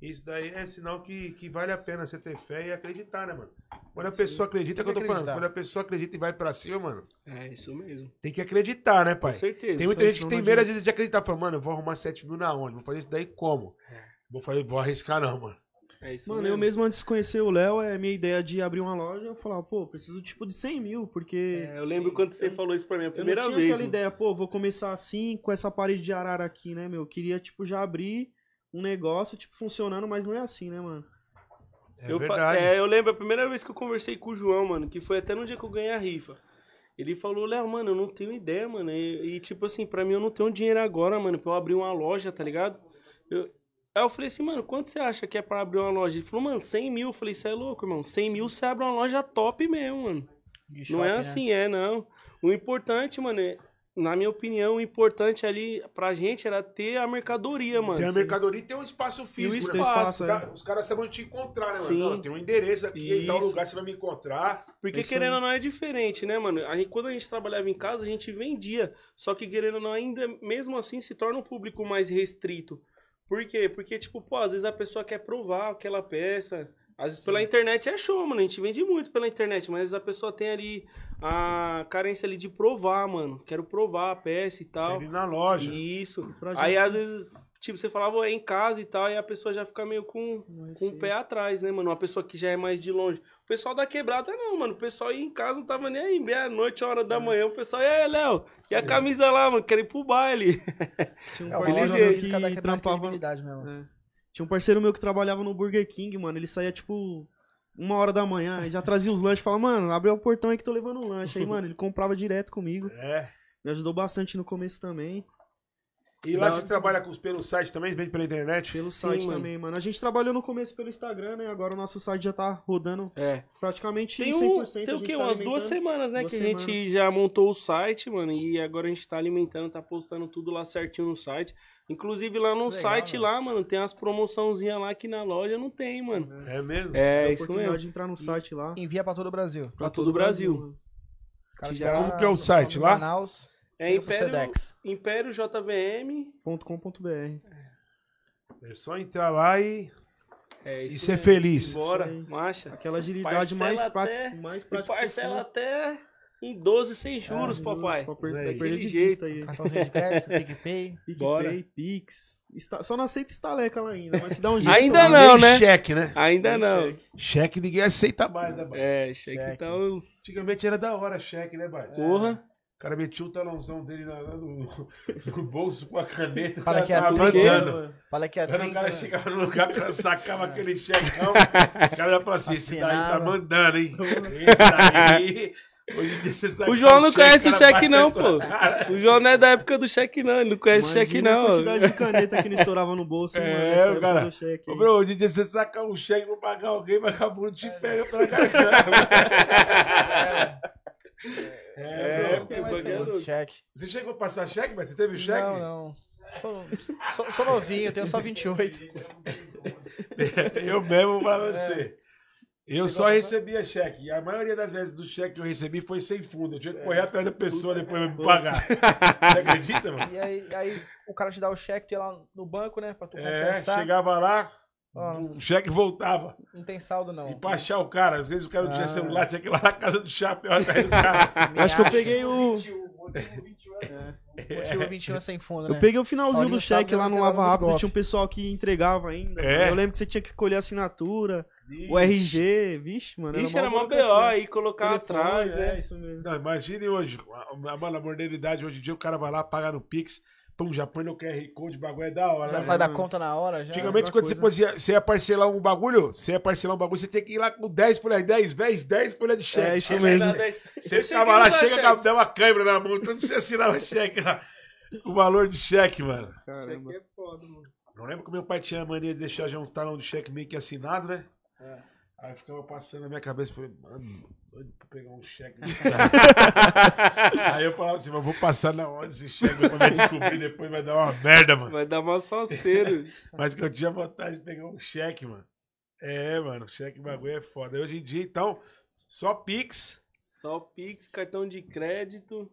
Isso daí é sinal que, que vale a pena você ter fé e acreditar, né, mano? Quando a Isso pessoa acredita, é o que Tem eu tô que falando. acreditar. Quando a pessoa acredita e vai pra cima, mano, É, isso mesmo. tem que acreditar, né, Com pai? certeza. Tem muita gente que tem medo às vezes de acreditar. Fala, mano, eu vou arrumar 7 mil na onde? Vou fazer isso daí como? Vou, fazer, vou arriscar não, mano. É isso Mano, mesmo. eu mesmo antes de conhecer o Léo, é minha ideia de abrir uma loja, eu falava, pô, preciso tipo de 100 mil, porque... É, eu lembro quando você falou isso pra mim a Eu primeira não tinha vez. aquela mano. ideia, pô, vou começar assim, com essa parede de arara aqui, né, meu? Eu queria, tipo, já abrir um negócio, tipo, funcionando, mas não é assim, né, mano? É eu, verdade. é, eu lembro a primeira vez que eu conversei com o João, mano, que foi até no dia que eu ganhei a rifa. Ele falou, Léo, mano, eu não tenho ideia, mano. E, e, tipo assim, pra mim eu não tenho dinheiro agora, mano, pra eu abrir uma loja, tá ligado? Eu- Aí eu falei assim, mano, quanto você acha que é pra abrir uma loja? Ele falou, mano, 100 mil. Eu falei, você é louco, irmão. 100 mil você abre uma loja top mesmo, mano. De não shopping, é né? assim, é, não. O importante, mano, é- na minha opinião, o importante ali pra gente era ter a mercadoria, mano. Tem a mercadoria e tem um espaço físico, né? espaço, Os é. caras- Os caras sabem onde te encontrar, né, Sim. mano? Não, tem um endereço aqui, em tal Isso. lugar você vai me encontrar. Porque Isso querendo ou não é diferente, né, mano? A gente- quando a gente trabalhava em casa, a gente vendia. Só que querendo ou não, ainda mesmo assim se torna um público mais restrito. Por quê? Porque, tipo, pô, às vezes a pessoa quer provar aquela peça. Às vezes pela internet é show, mano. A gente vende muito pela internet, mas a pessoa tem ali a carência ali de provar, mano. Quero provar a peça e tal. Quer ir na loja. Isso. Aí às vezes, tipo, você falava é em casa e tal, e a pessoa já fica meio com, é com o assim. pé atrás, né, mano? Uma pessoa que já é mais de longe. O pessoal da quebrada não, mano. O pessoal ia em casa não tava nem aí. Meia-noite, hora É. da manhã, o pessoal, e aí, Léo? E a camisa lá, mano? Quero ir pro baile. Tinha um É, parceiro que mais trampava... mesmo. É. Tinha um parceiro meu que trabalhava no Burger King, mano. Ele saía, tipo, uma hora da manhã, e já trazia os lanches. Falava, mano, abre o portão aí que tô levando um lanche. Aí, mano, ele comprava direto comigo. É. Me ajudou bastante no começo também. E lá Lá- vocês trabalham com, pelo site também, vende pela internet? Pelo Sim, site mano. também, mano. A gente trabalhou no começo pelo Instagram, né? Agora o nosso site já tá rodando É. praticamente Tem, 100%. um, tem o quê? tá Umas duas semanas, né? Duas que a gente semanas. já montou o site, mano. E agora a gente tá alimentando, tá postando tudo lá certinho no site. Inclusive lá no legal, site, mano. lá, mano, tem umas promoçãozinhas lá que na loja não tem, mano. É mesmo? É, a isso oportunidade mesmo. de entrar no site lá. Envia pra todo o Brasil. Pra todo o Brasil. O cara já- Como que é o site lá? Manaus, É Império. É só entrar lá e, É e ser mesmo. feliz. Bora, marcha. Aquela agilidade Parcela mais até- prática. Mais prática parcela possível. até em 12 sem juros, Ah, papai. Pra per- Aí. pra perder de vista aí. Cartãozinho de crédito, PicPay. Bora. PicPay, Pix. Está- Só não aceita estaleca lá ainda, mas se dá um jeito. Ainda não, né? cheque, né? Ainda Nem não. cheque. Cheque ninguém aceita mais, né, pai? É, cheque Cheque. uns... Antigamente era da hora cheque, né, pai? Porra. O cara metia o talãozão dele na- na- no, no bolso com a caneta. O Fala que é tudo mandando. Fala que é Quando o 30, cara né? chegava no lugar, o cara sacava aquele checão. o cara ia pra assim, esse daí tá mandando, hein? Esse daí. Hoje em dia você saca O João não cheque, conhece cara cheque não, pô. cara. O João não é da época do cheque não, ele não conhece cheque Imagina não. a quantidade de caneta que não estourava no bolso, É, mano. o cara- cheque Ô, hoje em dia você saca um cheque pra pagar alguém, vagabundo te pega pela garganta. É, É, é segundo, louco. cheque. Você chegou a passar cheque, mas você teve cheque? Não, não. Sou, sou, sou novinho, tenho só 28. Eu mesmo pra você. Eu Você só recebia cheque. E a maioria das vezes do cheque que eu recebi foi sem fundo. Eu tinha que correr atrás da pessoa depois pra me pagar. Você acredita, mano? E aí, aí o cara te dá o cheque, tu ia lá no banco, né? Pra tu É, compensar. chegava lá, O cheque voltava. não tem saldo, não. E pra achar o cara, às vezes o cara não tinha Ah. celular, tinha que ir lá na casa do chapéu atrás do cara. Acho que eu peguei o. Motivo 21 é sem fundo, né? Eu peguei o finalzinho do cheque lá no Lava Rápido, tinha um pessoal que entregava ainda. É. Eu lembro que você tinha que colher a assinatura, o. RG, vixe, mano. Ixi, era mó. BO aí, colocar Telefone, atrás, é, né? isso mesmo. Não, imagine hoje, a, a, a modernidade, hoje em dia o cara vai lá, paga no Pix, pum, já põe no QR Code, o bagulho é da hora. Já né? sai da conta na hora, já. Antigamente, quando você, fazia, você ia parcelar um bagulho, você ia parcelar um bagulho, você tinha que ir lá com 10 por aí, 10 vezes, 10 por aí de cheque. É, isso mesmo. Você, ficava lá, chega, cheque. dá uma câimbra na mão, tanto você assinava cheque lá, o valor de cheque, mano. Caramba. Cheque é foda, mano. Eu lembro que meu pai tinha a mania de deixar já uns talão de cheque meio que assinado, né? É. Aí ficava passando na minha cabeça, falei, mano, doido pra pegar um cheque desse cara. Aí eu falava assim, mas vou passar na hora esse cheque, vai descobrir depois vai dar uma merda, mano. Vai dar uma salseiro. Mas que eu tinha vontade de pegar um cheque, mano. É, mano, cheque bagulho é foda. Hoje em dia, então, só Pix, Só Pix, cartão de crédito.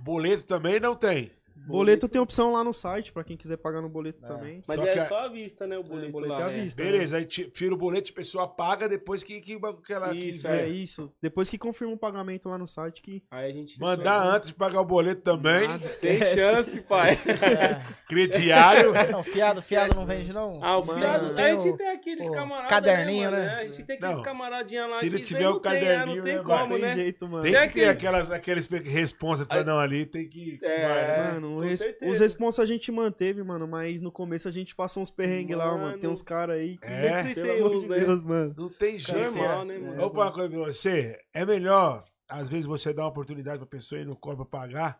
boleto também não tem. Boleto tem opção lá no site, pra quem quiser pagar no boleto É. também. Mas Só é a- só à vista, né? O boleto, boleto lá. é à né? vista. Beleza, aí ti- tira o boleto, a pessoa paga depois que, que, que ela Isso. É isso. Depois que confirma o pagamento lá no site que. Aí a gente. Mandar antes de pagar o boleto também. Nada. Sem chance, pai. É. Crediário. Não, fiado, fiado não vende, não. Ah, o Mano, fiado. tem A gente o- tem aqueles o camaradas. caderninho, né? né? mano? A gente tem aqueles Não. camaradinhas lá Se ele tiver aí o né? caderninho, Não tem né, como, mano? Tem né? jeito, mano. Tem que ter aquelas, aqueles responsa pra Aí- não ali, tem que. É. né? Mano, com res- os responsa a gente manteve, mano, mas no começo a gente passou uns perrengues lá, mano. Tem uns caras aí que. É? Sempre Pelo tem amor uns, de né? Deus, mano. Não tem jeito. Canseira. Normal, né, mano? Vou falar uma coisa pra você. É melhor, às vezes, você dar uma oportunidade pra pessoa ir no cobra pagar,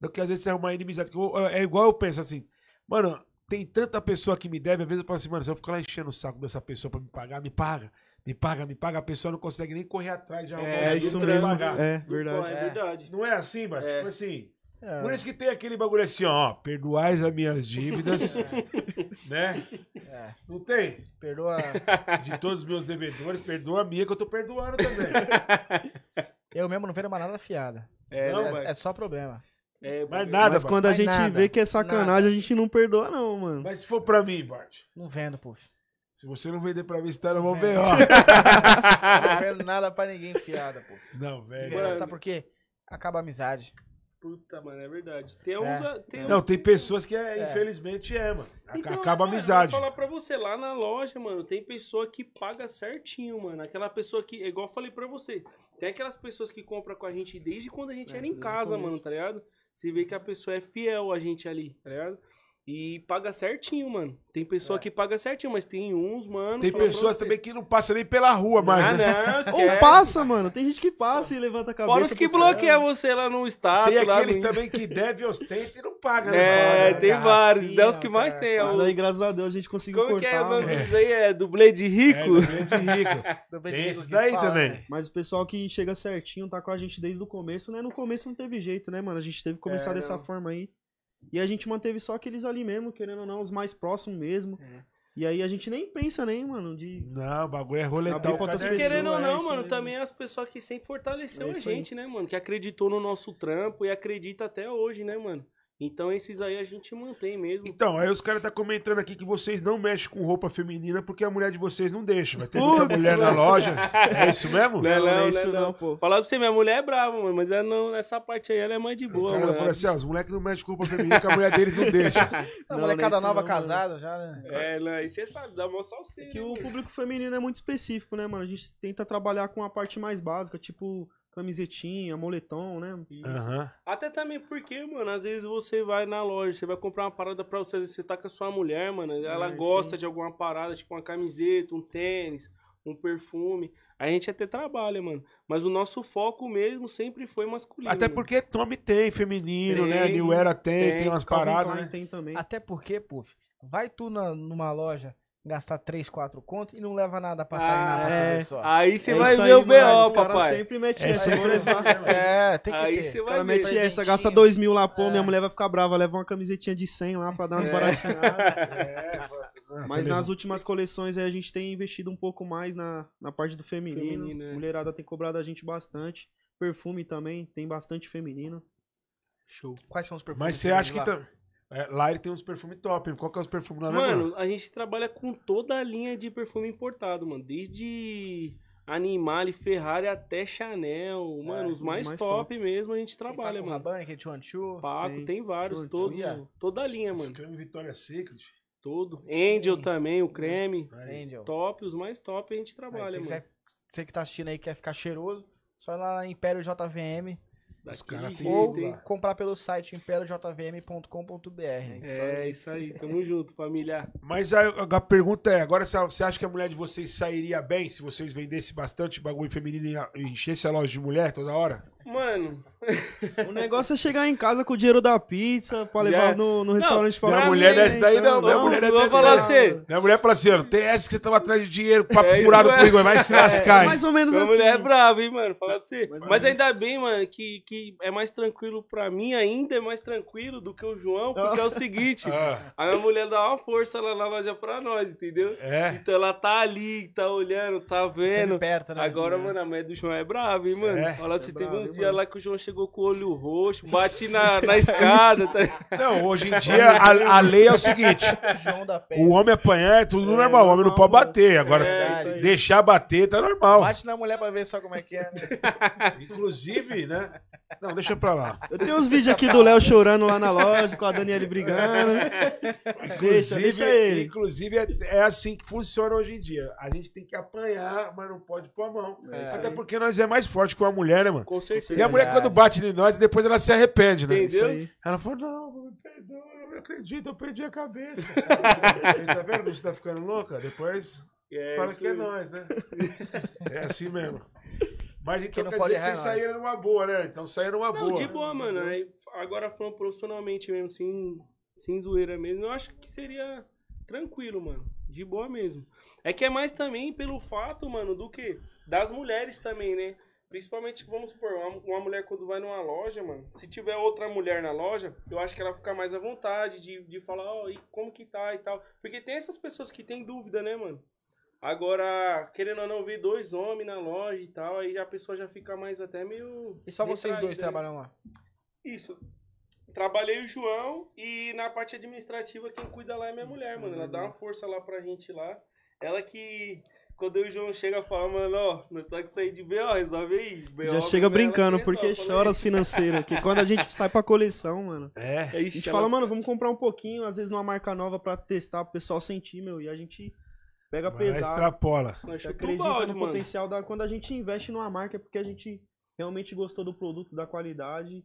do que às vezes você arrumar inimizade. É igual eu penso assim, mano, tem tanta pessoa que me deve, às vezes eu falo assim, mano, se eu ficar lá enchendo o saco dessa pessoa pra me pagar, me paga. Me paga, me paga, a pessoa não consegue nem correr atrás de arrumar É, É isso pra mesmo. pagar. É, Pô, verdade. É verdade. Não é assim, mano? É. Tipo assim. É. Por isso que tem aquele bagulho assim, ó, perdoais as minhas dívidas, né? É. Não tem? Perdoa. De todos os meus devedores, perdoa a minha que eu tô perdoando também. Eu mesmo não vendo mais nada fiada. É, Não, né, É, vai? é só problema. É, Mas nada, Mas quando a Mas gente nada, vê que é sacanagem, a gente não perdoa, não, mano. Mas se for pra mim, Bart, Não vendo, puf. se você não vender pra mim, você tá no mão É. B.O. Não vendo nada pra ninguém fiada, puf. Não, velho. sabe por quê? Acaba a amizade. Puta, mano, é verdade. Tem uns. É. Tem Não, tem pessoas que, é, É. infelizmente, é, mano. Então, Acaba a amizade. Vou falar pra você, lá na loja, mano, tem pessoa que paga certinho, mano. Aquela pessoa que, é igual eu falei pra você, tem aquelas pessoas que compram com a gente desde quando a gente É, era em casa, mano, tá ligado? Você vê que a pessoa é fiel a gente ali, tá ligado? E paga certinho, mano. Tem pessoa É. que paga certinho, mas tem uns, mano. Tem pessoas também que não passam nem pela rua mais, Ah, né? não, Ou passa, mano. Tem gente que passa e levanta a cabeça. Fora os que bloqueiam você lá no status. Tem lá aqueles no... também que deve, ostenta e não paga, né? É, mano? tem vários. É os que mais cara. tem. é Mas os- aí, graças a Deus, a gente conseguiu Como que cortar. é o nome disso aí? É dublê de rico? é de rico. Do Tem Benito esses que daí fala, também. né? Mas o pessoal que chega certinho, tá com a gente desde o começo, né? No começo não teve jeito, né, mano? A gente teve que começar É, dessa não. forma aí. E a gente manteve só aqueles ali mesmo, querendo ou não, os mais próximos mesmo. É. E aí a gente nem pensa nem, mano, de... Não, o bagulho é roletar o cara. pessoas. Querendo ou é não, isso mano, mesmo. também as pessoas que sempre fortaleceram É a isso aí. gente, né, mano? Que acreditou no nosso trampo e acredita até hoje, né, mano? Então esses aí a gente mantém mesmo. Então, aí os caras tá comentando aqui que vocês não mexem com roupa feminina porque a mulher de vocês não deixa. Vai ter muita mulher na loja. É isso mesmo? Não, não, é não, isso não. não, pô. Falar pra você, minha mulher é brava, mano, mas ela não, nessa parte aí ela é mais de Os boa, caras mano. falam assim, ó, os moleques não mexem com roupa feminina porque a mulher deles não deixa. A molecada nesse nova não, mano. casada já, né? É, não, e você sabe, dá salseiro. É que o público feminino é muito específico, né, mano? A gente tenta trabalhar com a parte mais básica, tipo camisetinha, moletom, né? Aham. Até também porque, mano, às vezes você vai na loja, você vai comprar uma parada pra você, você tá com a sua mulher, mano, ela É, gosta sim. de alguma parada, tipo uma camiseta, um tênis, um perfume. A gente até trabalha, mano. Mas o nosso foco mesmo sempre foi masculino. Até porque Tommy tem feminino, Tem, né? A New Era tem, tem, tem. umas Calvin paradas, né? tem também. Até porque, puf, vai tu na- numa loja gastar 3, 4 contos e não leva nada pra treinar pra tu é. ver só. Aí você É vai ver aí, o mano. B.O., papai. sempre mete É, essa. É, tem que Aí ter. Os caras metem essa, gasta dois mil lá, pô, É. minha mulher vai ficar brava, leva uma camisetinha de 100 lá pra dar umas É. baratinhas. É, Mas tá nas últimas coleções aí a gente tem investido um pouco mais na, na parte do feminino. Feminino, é. Mulherada tem cobrado a gente bastante. Perfume também, tem bastante feminino. Show. Quais são os perfumes? Mas você acha que lá? É, lá ele tem uns perfumes top. hein? Qual que é os perfumes lá, né, Mano, a gente trabalha com toda a linha de perfume importado, mano. Desde Animale, Ferrari até Chanel. Mano, os mais, mais top, mesmo a gente trabalha, mano. Rabanne, Kate One Two. Paco, tem, Tem. vários, Short, todos. Toda a linha, Os mano. creme Victoria's Secret. Todo. Angel Sim. também, o creme. Aí. Angel. Top, os mais top a gente Aí, trabalha, se mano. quiser- você que tá assistindo aí quer ficar cheiroso, só ir lá na Império JVM Os têm jeito, ou lá. comprar pelo site imperiojvm.com.br. É, isso aí. Tamo junto, família. Mas a, a pergunta é, agora você você acha que a mulher de vocês sairia bem se vocês vendessem bastante bagulho feminino e e enchesse a loja de mulher toda hora? Mano, O negócio é chegar em casa com o dinheiro da pizza pra levar no, no restaurante pra Minha pra mulher dessa daí não, minha Vamos- mulher é dessa falar daí. pra você. Minha mulher fala assim, ó, não tem essa que você tava atrás de dinheiro, papo É furado mesmo. comigo, vai se lascar. hein? Mais ou menos Minha assim. mulher é brava, hein, mano? Falar pra você. Mas menos. ainda bem, mano, que, que é mais tranquilo pra mim, ainda é mais tranquilo do que o João, porque é o seguinte: Ah, a minha mulher dá uma força lá na loja pra nós, entendeu? é. Então ela tá ali, tá olhando, tá vendo. perto, né? Agora, mano, a mulher do João é brava, hein, mano? É, Fala, você é teve uns dia lá que o João chegou com o olho roxo, bati na, na escada. Tá... Não, hoje em dia a, a lei é o seguinte: João da Penha. o homem apanhar é tudo normal, o homem não pode bater. Agora, É, aí. deixar bater tá normal. Bate na mulher pra ver só como é que é. né? Inclusive, né? Não, deixa pra lá. Eu tenho uns vídeos aqui do Léo chorando lá na loja, com a Daniele brigando. Deixa, Inclusive, deixa ele. inclusive é, é assim que funciona hoje em dia. A gente tem que apanhar, mas não pode pôr a mão. É, Até porque nós é mais forte que a mulher, né, mano? Com certeza. E a mulher, quando bate em nós, depois ela se arrepende, né? Entendeu? Ela falou, não, me perdoa, eu não acredito, eu perdi a cabeça. Ele tá vendo? Você tá ficando louca? Depois É, fala que é nós, né? É assim mesmo. Mas então não quer pode dizer que errar vocês nós. saíram numa boa, né? Então saíram numa Não, boa. de boa, mano. Aí, agora falando profissionalmente mesmo, sem, sem zoeira mesmo, eu acho que seria tranquilo, mano. De boa mesmo. É que é mais também pelo fato, mano, do que? Das mulheres também, né? Principalmente, vamos supor, uma, uma mulher quando vai numa loja, mano, se tiver outra mulher na loja, eu acho que ela fica mais à vontade de, de falar, ó, e como que tá e tal. Porque tem essas pessoas que têm dúvida, né, mano? Agora, querendo ou não ver dois homens na loja e tal, aí a pessoa já fica mais até meio. E só vocês dois retraída, né? trabalham lá. Isso. Trabalhei o João e na parte administrativa quem cuida lá é minha mulher, mano. Ela dá uma força lá pra gente lá. Ela que, quando o João chega, fala, mano, ó, nós tá com isso aí de B.O., resolve aí. BO, Já chega brincando, que porque resolve, chora fala as financeiras. Que quando a gente sai pra coleção, mano. É. aí. A Ixi, gente ela fala, mano, vamos comprar um pouquinho, às vezes numa marca nova pra testar, pro pessoal sentir, meu. E a gente pega Vai pesado. extrapola. O acredita balde, no mano. potencial da. Quando a gente investe numa marca é porque a gente realmente gostou do produto, da qualidade.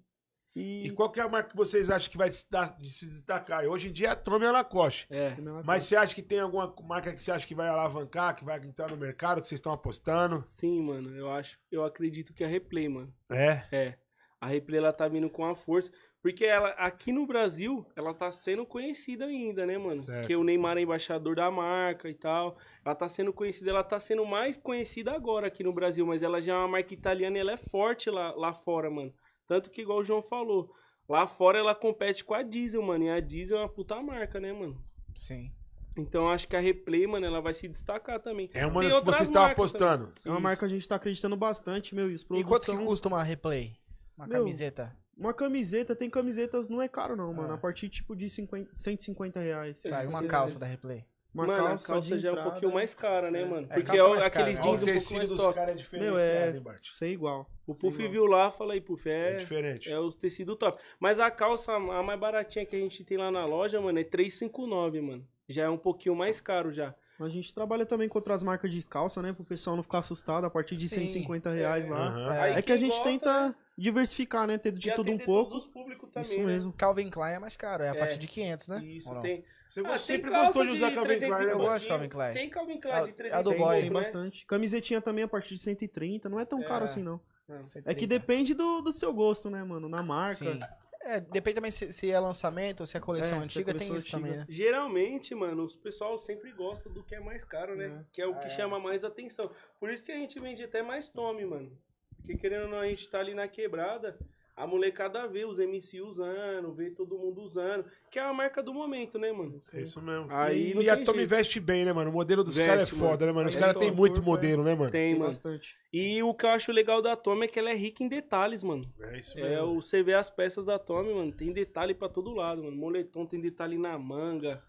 E. E qual que é a marca que vocês acham que vai se, dar- de se destacar? Hoje em dia é a Tommy e a Lacoste. É. Mas você acha que tem alguma marca que você acha que vai alavancar, que vai entrar no mercado, que vocês estão apostando? Sim, mano, eu acho, eu acredito que é a Replay, mano. É. É. A Replay ela tá vindo com a força. Porque ela, aqui no Brasil, ela tá sendo conhecida ainda, né, mano? Certo. Porque o Neymar é embaixador da marca e tal. Ela tá sendo conhecida, ela tá sendo mais conhecida agora aqui no Brasil, mas ela já é uma marca italiana e ela é forte lá, lá fora, mano. Tanto que, igual o João falou, lá fora ela compete com a Diesel, mano. E a Diesel é uma puta marca, né, mano? Sim. Então eu acho que a Replay, mano, ela vai se destacar também. É uma das que estão marcas apostando. também. É uma Isso. marca que a gente tá acreditando bastante, meu. E, os E quanto que custa uma replay? Uma Meu, camiseta? Uma camiseta, tem camisetas, não é caro não, mano. Ah. A partir tipo de 50, 150 reais. Tá, e uma calça da replay? Uma mano, calça, a calça já é um entrada, pouquinho mais cara, né, mano? É, Porque é o- mais aqueles cara. Jeans o um pouco mais top. caras é Meu, diferenciado, é. Bart? Ser igual. O Puff Igual. viu lá, fala aí, Puff, É é, diferente. é os tecidos top. Mas a calça, a mais baratinha que a gente tem lá na loja, mano, é 359, mano. Já é um pouquinho mais caro já. A gente trabalha também com outras marcas de calça, né? Pro pessoal não ficar assustado a partir de Sim. 150 reais lá. Aham. É. É que a gente gosta, tenta né, diversificar, né? Ter de e tudo um pouco. todos os públicos também, Isso né? mesmo. Calvin Klein é mais caro, é a É. partir de 500, né? Isso, tem. Você Ah, sempre gostou de usar de Calvin 300 Klein, né, Eu gosto de Calvin. Klein. Tem Calvin Klein A- de a 300 do e boy. pouco, Tem né? bastante. Camisetinha também a partir de 130. Não é tão caro É. assim, não. É 130. que depende do, do seu gosto, né, mano? Na marca. Sim. É, depende também se, se é lançamento ou se é coleção É, é antiga, coleção tem isso antiga. também, né? Geralmente, mano, os pessoal sempre gosta do que é mais caro, né? É. Que é o que chama mais atenção. Por isso que a gente vende até mais tome, mano. Porque querendo ou não, a gente tá ali na quebrada, a molecada vê os MC usando, vê todo mundo usando, que é a marca do momento, né, mano? É isso mesmo. Aí não E a Tommy veste bem, né, mano? O modelo dos caras é mano. foda, né, mano? Os É caras têm muito corpo, é. modelo, né, mano? Tem, Tem mano. bastante. E o que eu acho legal da Tommy é que ela é rica em detalhes, mano. É isso É, mesmo. o, você vê as peças da Tommy, mano, tem detalhe pra todo lado, mano. Moletom tem detalhe na manga,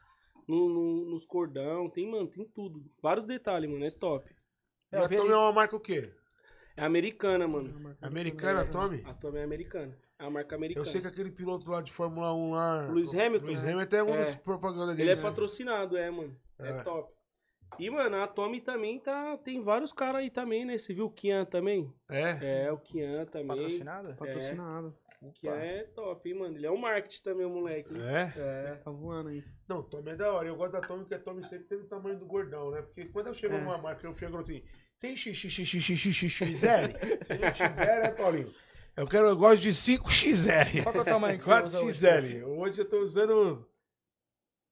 no, no- nos cordão, tem, mano, tem tudo. Vários detalhes, mano, é top. E É, a Tommy é uma marca o quê? É americana, mano. Americana, a Tommy? A Tommy é americana. É a marca americana. Eu sei que aquele piloto lá de Fórmula 1 lá... Lewis Hamilton? Lewis Hamilton é uma É. das propagandas Ele dele. é patrocinado, é, mano. É, É. top. E, mano, a Tommy também tá. Tem vários caras aí também, né? Você viu o Kian também? É? É, o Kian também. Patrocinada? Patrocinado. O Kian é top, hein, mano. Ele é o marketing também, o moleque. hein? É? É. Tá voando aí. Não, Tommy é da hora. Eu gosto da Tommy porque a Tommy sempre teve o tamanho do gordão, né? Porque quando eu chego É. numa marca, eu chego assim, tem XXXXXXL? Se não tiver, né, Paulinho? Eu quero, eu gosto de 5XL. Qual que é o tamanho que você usa hoje? 4XL. Hoje eu tô usando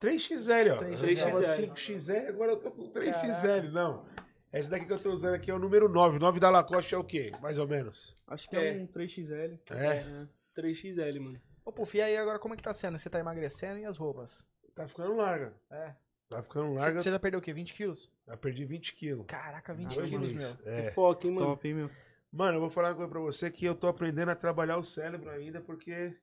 3XL, ó. 3XL. Eu tava 5XL, agora eu tô com 3XL. Não. Essa daqui que eu tô usando aqui é o número 9. O 9 da Lacoste é o quê? Mais ou menos. Acho que é, É. um 3XL. É. 3XL, mano. Ô, Puff, e aí agora como é que tá sendo? Você tá emagrecendo e as roupas? Tá ficando larga. É. Tá ficando Você larga. você já perdeu o quê? 20 quilos? Já perdi 20 quilos. Caraca, 20 Dois quilos, meses. meu. É. É. Foca, hein, mano. Top, hein, meu? Mano, eu vou falar uma coisa pra você que eu tô aprendendo a trabalhar o cérebro ainda, porque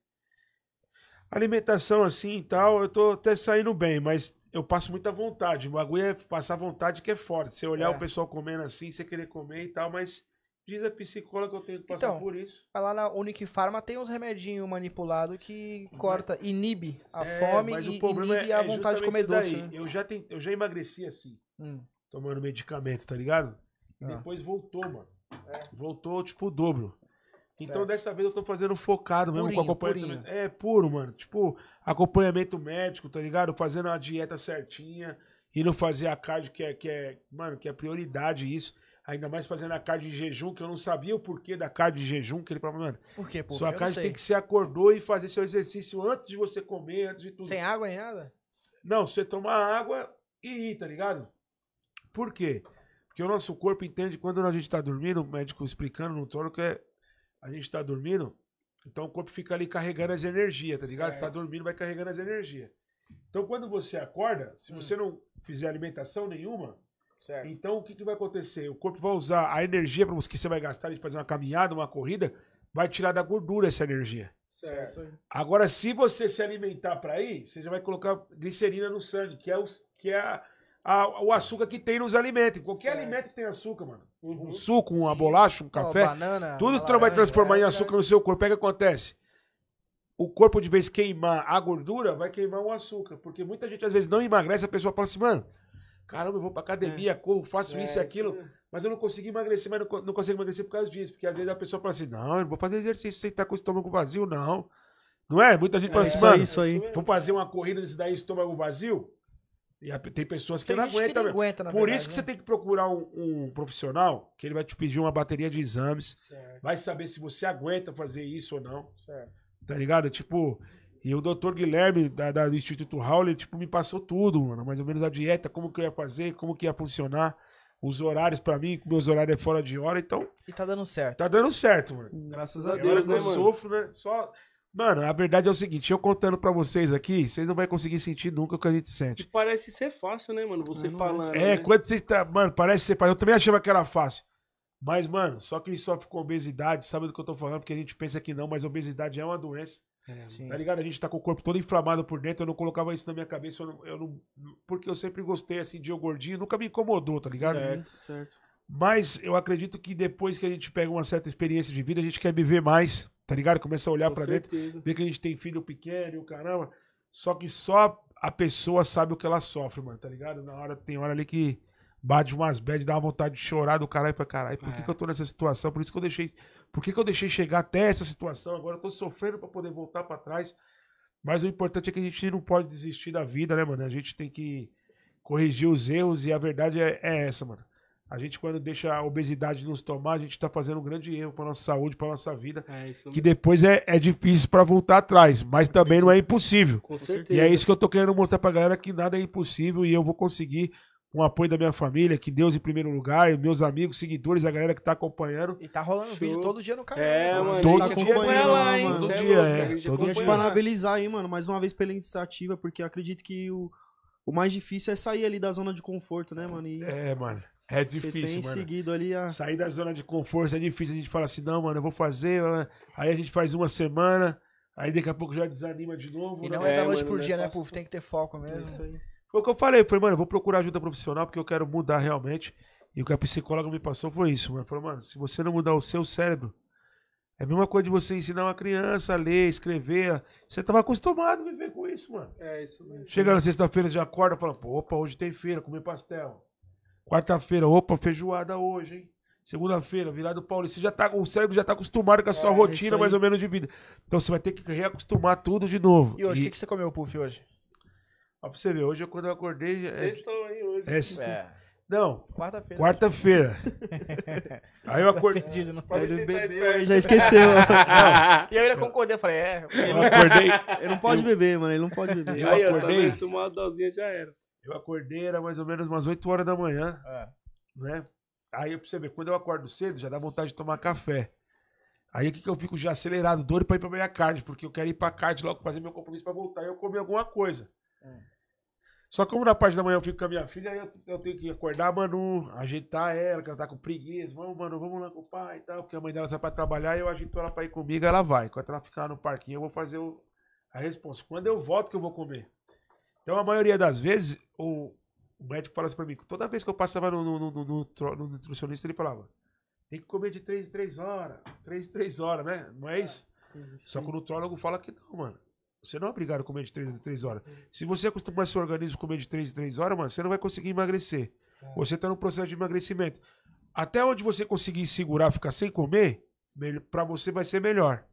alimentação assim e tal, eu tô até saindo bem, mas eu passo muita vontade. O bagulho é passar vontade que é forte. Você olhar É. o pessoal comendo assim, você querer comer e tal, mas diz a psicóloga que eu tenho que passar Então, por isso. Lá na Unique Pharma tem uns remedinhos manipulados que corta, inibe a É, fome e inibe é- a é vontade de comer doce. né? Eu, já eu já emagreci assim, Hum. tomando medicamento, tá ligado? E Ah. depois voltou, mano. Voltou, tipo, o dobro. Então, Certo. dessa vez eu tô fazendo focado mesmo Purinho, com acompanhamento. É puro, mano. Tipo, acompanhamento médico, tá ligado? Fazendo a dieta certinha. E não fazer a cardio, que é, que é, mano, que é prioridade isso. Ainda mais fazendo a cardio em jejum, que eu não sabia o porquê da cardio em jejum, que ele falou, mano, Por quê? Pô, sua sei. tem que ser acordou e fazer seu exercício antes de você comer, antes de tudo. Sem água nem nada? Não, você tomar água e ir, tá ligado? Por quê? Porque o nosso corpo entende quando a gente tá dormindo, o médico explicando no trono que é, a gente tá dormindo, então o corpo fica ali carregando as energias, tá ligado? Você tá dormindo, vai carregando as energias. Então quando você acorda, se você não fizer alimentação nenhuma, Certo. então o que, que vai acontecer? O corpo vai usar a energia para que você vai gastar de fazer uma caminhada, uma corrida, vai tirar da gordura essa energia. Certo. Agora, se você se alimentar para ir, você já vai colocar glicerina no sangue, que é, os, que é a- a- o açúcar que tem nos alimentos. Qualquer Certo. alimento tem açúcar, mano. Uhum. Um suco, uma Sim. bolacha, um café. banana, tudo tu vai laranja, transformar em é, açúcar no seu corpo. Aí o que acontece? O corpo, de vez queimar a gordura, vai queimar o açúcar. Porque muita gente, às vezes, não emagrece, a pessoa fala assim, mano, caramba, eu vou pra academia, corro, faço É, isso e aquilo. mesmo. Mas eu não consegui emagrecer, mas não, não consigo emagrecer por causa disso. Porque às vezes a pessoa fala assim, não, eu não vou fazer exercício sem estar com o estômago vazio, não. Não é? Muita gente fala É, assim, Isso mano, isso aí. vou fazer uma corrida desse daí, estômago vazio. E tem pessoas que Tem não aguentam. não aguenta, Por verdade, isso que né? você tem que procurar um, um profissional que ele vai te pedir uma bateria de exames, Certo. vai saber se você aguenta fazer isso ou não. Certo. Tá ligado? Tipo, e o doutor Guilherme, da, da- do Instituto Howley, tipo, me passou tudo, mano. Mais ou menos a dieta, como que eu ia fazer, como que ia funcionar. Os horários pra mim, meus horários é fora de hora, então E tá dando certo. tá dando certo, mano. Graças a Eu, Deus, Deus, eu né, mano? sofro, né? Só. Mano, a verdade é o seguinte, eu contando pra vocês aqui, vocês não vão conseguir sentir nunca o que a gente E sente. parece ser fácil, né, mano? Você não falando. É, né? quando você tá. Mano, parece ser fácil. Eu também achava que era fácil. Mas, mano, só quem sofre com obesidade sabe do que eu tô falando, porque a gente pensa que não, mas obesidade é uma doença. É. Tá ligado? A gente tá com o corpo todo inflamado por dentro. Eu não colocava isso na minha cabeça. Eu não, eu não- porque eu sempre gostei assim de eu gordinho, nunca me incomodou, tá ligado? Certo. certo. Mas eu acredito que depois que a gente pega uma certa experiência de vida, a gente quer viver mais, tá ligado? Começa a olhar pra dentro, ver que a gente tem filho pequeno e o caramba. Só que só a pessoa sabe o que ela sofre, mano, tá ligado? Na hora, tem hora ali que bate umas bad, dá uma vontade de chorar do caralho pra caralho. Por que, É. que eu tô nessa situação? Por isso que eu deixei. Por que, que eu deixei chegar até essa situação? Agora eu tô sofrendo pra poder voltar pra trás. Mas o importante é que a gente não pode desistir da vida, né, mano? A gente tem que corrigir os erros e a verdade é, é essa, mano. A gente, quando deixa a obesidade nos tomar, a gente tá fazendo um grande erro pra nossa saúde, pra nossa vida. É isso Que depois é, é difícil pra voltar atrás, mas também não é impossível. Com certeza. E é isso que eu tô querendo mostrar pra galera que nada é impossível e eu vou conseguir com o apoio da minha família, que Deus em primeiro lugar, e meus amigos, seguidores, a galera que tá acompanhando. E tá rolando Show. vídeo todo dia no canal. É, né, mano. Todo gente dia, acompanha mano, lá, hein? todo Cê dia, louco, é, a gente todo te dia. lá. parabenizar aí, mano, mais uma vez pela iniciativa, porque eu acredito que o, o mais difícil é sair ali da zona de conforto, né, mano? E É, mano. É difícil, tem mano. seguido ali a. Sair da zona de conforto é difícil. A gente fala assim, não, mano, eu vou fazer. Aí a gente faz uma semana, aí daqui a pouco já desanima de novo. E né? não é, É, da noite mano, por não é dia, né. Puf? Tem que ter foco mesmo. É isso aí. Foi o que eu falei, foi, mano, eu vou procurar ajuda profissional porque eu quero mudar realmente. E o que a psicóloga me passou foi isso, mano. Falou, mano, se você não mudar o seu cérebro, é a mesma coisa de você ensinar uma criança a ler, escrever. Você tava acostumado a viver com isso, mano. É isso mesmo. Chega na sexta-feira, já acorda e fala, pô, opa, hoje tem feira, comer pastel. Quarta-feira, opa, feijoada hoje, hein? Segunda-feira, virado paulista. Já tá, o cérebro já tá acostumado com a sua É, rotina, mais ou menos, de vida. Então você vai ter que reacostumar tudo de novo. E hoje, o que, que você comeu, Puff, hoje? Ó, pra você ver, hoje eu, quando eu acordei. É, Vocês estão aí hoje. é- Não, quarta-feira. quarta-feira. Aí eu acordei. Perdido, não. Tá bebeu e já esqueceu. E eu ainda concordei, eu falei, é. Eu acordei, ele não pode beber, mano. Ele não pode beber. Eu Aí, ó, acordei. tomar uma dosinha já era. eu acordei, era mais ou menos umas 8 horas da manhã, É. né? Aí pra você ver, quando eu acordo cedo, já dá vontade de tomar café. Aí o que, que eu fico já acelerado, doido pra ir pra minha card, porque eu quero ir pra card logo fazer meu compromisso pra voltar e eu comer alguma coisa. Hum. Só que como na parte da manhã eu fico com a minha filha, aí eu, eu tenho que acordar a Manu, agitar ela, que ela tá com preguiça. Vamos, Manu, vamos lá com o pai e tal. Porque a mãe dela sai pra trabalhar e eu agito ela pra ir comigo, ela vai. Enquanto ela ficar no parquinho, eu vou fazer o- a resposta. Quando eu volto que eu vou comer. Então a maioria das vezes, o, o médico fala assim pra mim, toda vez que eu passava no, no, no- no- nutricionista, ele falava, tem que comer de 3 em 3 horas, 3 em 3 horas, né? Não é isso? Só que o nutrólogo fala que não, mano. Você não é obrigado a comer de 3 em 3 horas. Se você acostumar seu organismo a comer de 3 em 3 horas, mano, você não vai conseguir emagrecer. Você tá no processo de emagrecimento. Até onde você conseguir segurar, ficar sem comer, pra você vai ser melhor.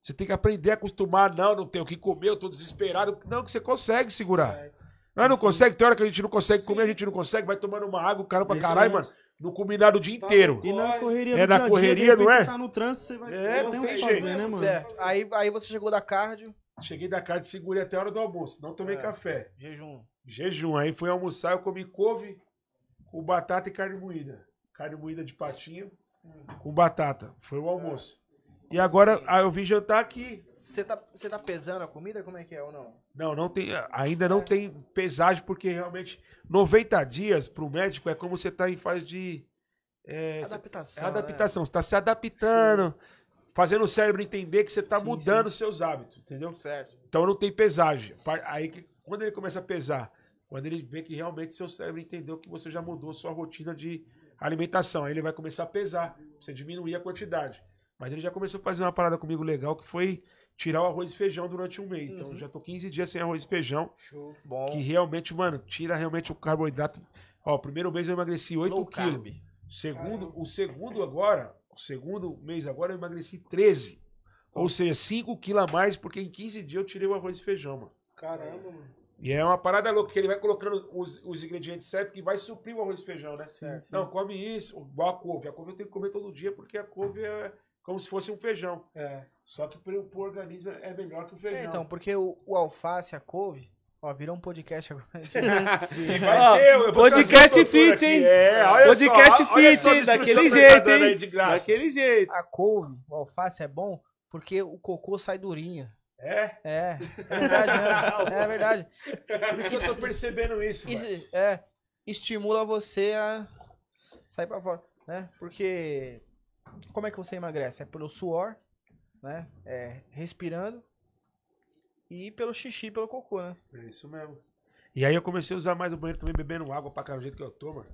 Você tem que aprender a acostumar. Não, não tenho o que comer, eu tô desesperado. Não, que você consegue segurar. Não, não consegue. Tem hora que a gente não consegue comer, a gente não consegue. Vai tomando uma água, o cara pra caralho, mano. No combinado o dia Tá inteiro. E na correria É do na dia dia, correria, repente não é? Você tá no trânsito, você vai. É, não não tem o tem que fazer, jeito. né, mano? Certo. Aí, aí você chegou da cardio, Cheguei da casa, segurei até a hora do almoço. Não tomei É. café. jejum. Jejum. Aí fui almoçar, eu comi couve com batata e carne moída. Carne moída de patinho com batata. Foi o almoço. E agora aí eu vim jantar aqui. Você tá, tá pesando a comida? Como é que é ou não? Não, não tem, ainda não tem pesagem, porque realmente 90 dias pro médico é como você tá em fase de. É, Adaptação. é adaptação. Você tá se adaptando, fazendo o cérebro entender que você tá Sim, mudando os seus hábitos, entendeu? Certo. Então não tem pesagem. Aí que- quando ele começa a pesar, quando ele vê que realmente seu cérebro entendeu que você já mudou a sua rotina de alimentação, aí ele vai começar a pesar, você diminuir a quantidade. Mas ele já começou a fazer uma parada comigo legal que foi tirar o arroz e feijão durante um mês. Então Uhum. já tô 15 dias sem arroz e feijão, Show. Bom. que realmente, mano, tira realmente o carboidrato. Ó, o primeiro mês eu emagreci 8 Low quilos. Segundo, o segundo agora, o segundo mês agora eu emagreci 13. Ou seja, 5 quilos a mais, porque em 15 dias eu tirei o arroz e feijão, mano. Caramba, mano. E é uma parada louca, que ele vai colocando os, os ingredientes certos que vai suprir o arroz e feijão, né? Certo. Não, come isso, igual a couve. A couve eu tenho que comer todo dia, porque a couve é como se fosse um feijão. É. Só que pro, pro organismo é melhor que o feijão. É, então, porque o, o alface, a couve, ó, virou um podcast agora. E vai ter, eu vou podcast fit, aqui. hein? É, olha Podcast só, fit, hein? Daquele jeito, tá dando hein? Daquele jeito. a couve, o alface é bom porque o cocô sai durinho. É, É, é verdade, né? É verdade. por isso que eu tô percebendo isso, Isso, é, estimula você a sair pra fora, né? Porque como é que você emagrece? É pelo suor, né? É respirando e pelo xixi, pelo cocô, né? É isso mesmo. E aí eu comecei a usar mais o banheiro também, bebendo água pra cá, do jeito que eu tô, mano.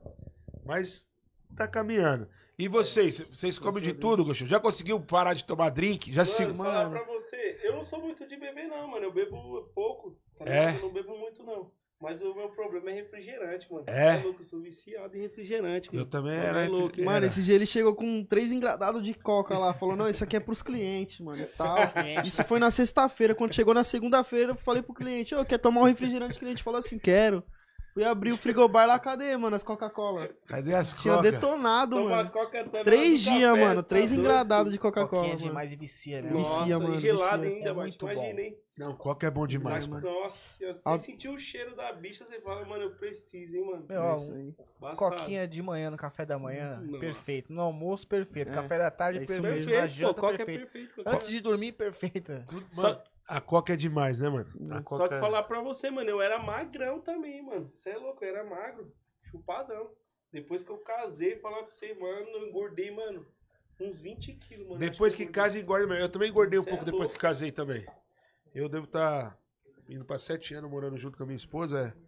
Mas tá caminhando. E vocês? Vocês comem de tudo, Gostinho? Já conseguiu parar de tomar drink? Já se... Mano, falar pra você, eu não sou muito de beber, não, mano. Eu bebo pouco, tá É? ligado? Eu não bebo muito, não. Mas o meu problema é refrigerante, mano. É? Você louco, eu sou viciado em refrigerante, Eu mano. também Mano, era. é louco, era. Mano, esse dia ele chegou com três engradados de coca lá. Falou, não, isso aqui é pros clientes, mano, e tal. Isso foi na sexta-feira. Quando chegou na segunda-feira, eu falei pro cliente, ô, quer tomar um refrigerante? O cliente falou assim, quero. Fui abrir o frigobar lá, cadê, mano, as Coca-Cola? Cadê as Tinha cocas? detonado, Toma mano. coca também. Três dias, café, mano. tá Três doido? engradados de Coca-Cola, Coquinha demais e vicia, né? Nossa, Vicia, mano, gelado vicia. ainda, É mas muito bom. imaginei. Não, coca é bom demais, Mas, mano. nossa, você sentir o cheiro da bicha, você fala, mano, eu preciso, hein, mano. Meu, ó, É isso aí. Embaçado. Coquinha de manhã no café da manhã, Nossa. perfeito. No almoço, perfeito. É, Café da tarde, é isso perfeito. Na Perfeito, pô, janta, coca é perfeito. perfeito. Antes de dormir, perfeita. Mano, a coca é demais, né, mano? A Só coca que é- falar pra você, mano, eu era magrão também, mano. Você é louco, eu era magro, chupadão. Depois que eu casei, falar pra você, mano, eu engordei, mano, uns 20 quilos, mano. Depois que eu casa, engorda mesmo. Eu também engordei um Cê é pouco depois louco. que casei também. Eu devo estar indo pra sete anos morando junto com a minha esposa. é.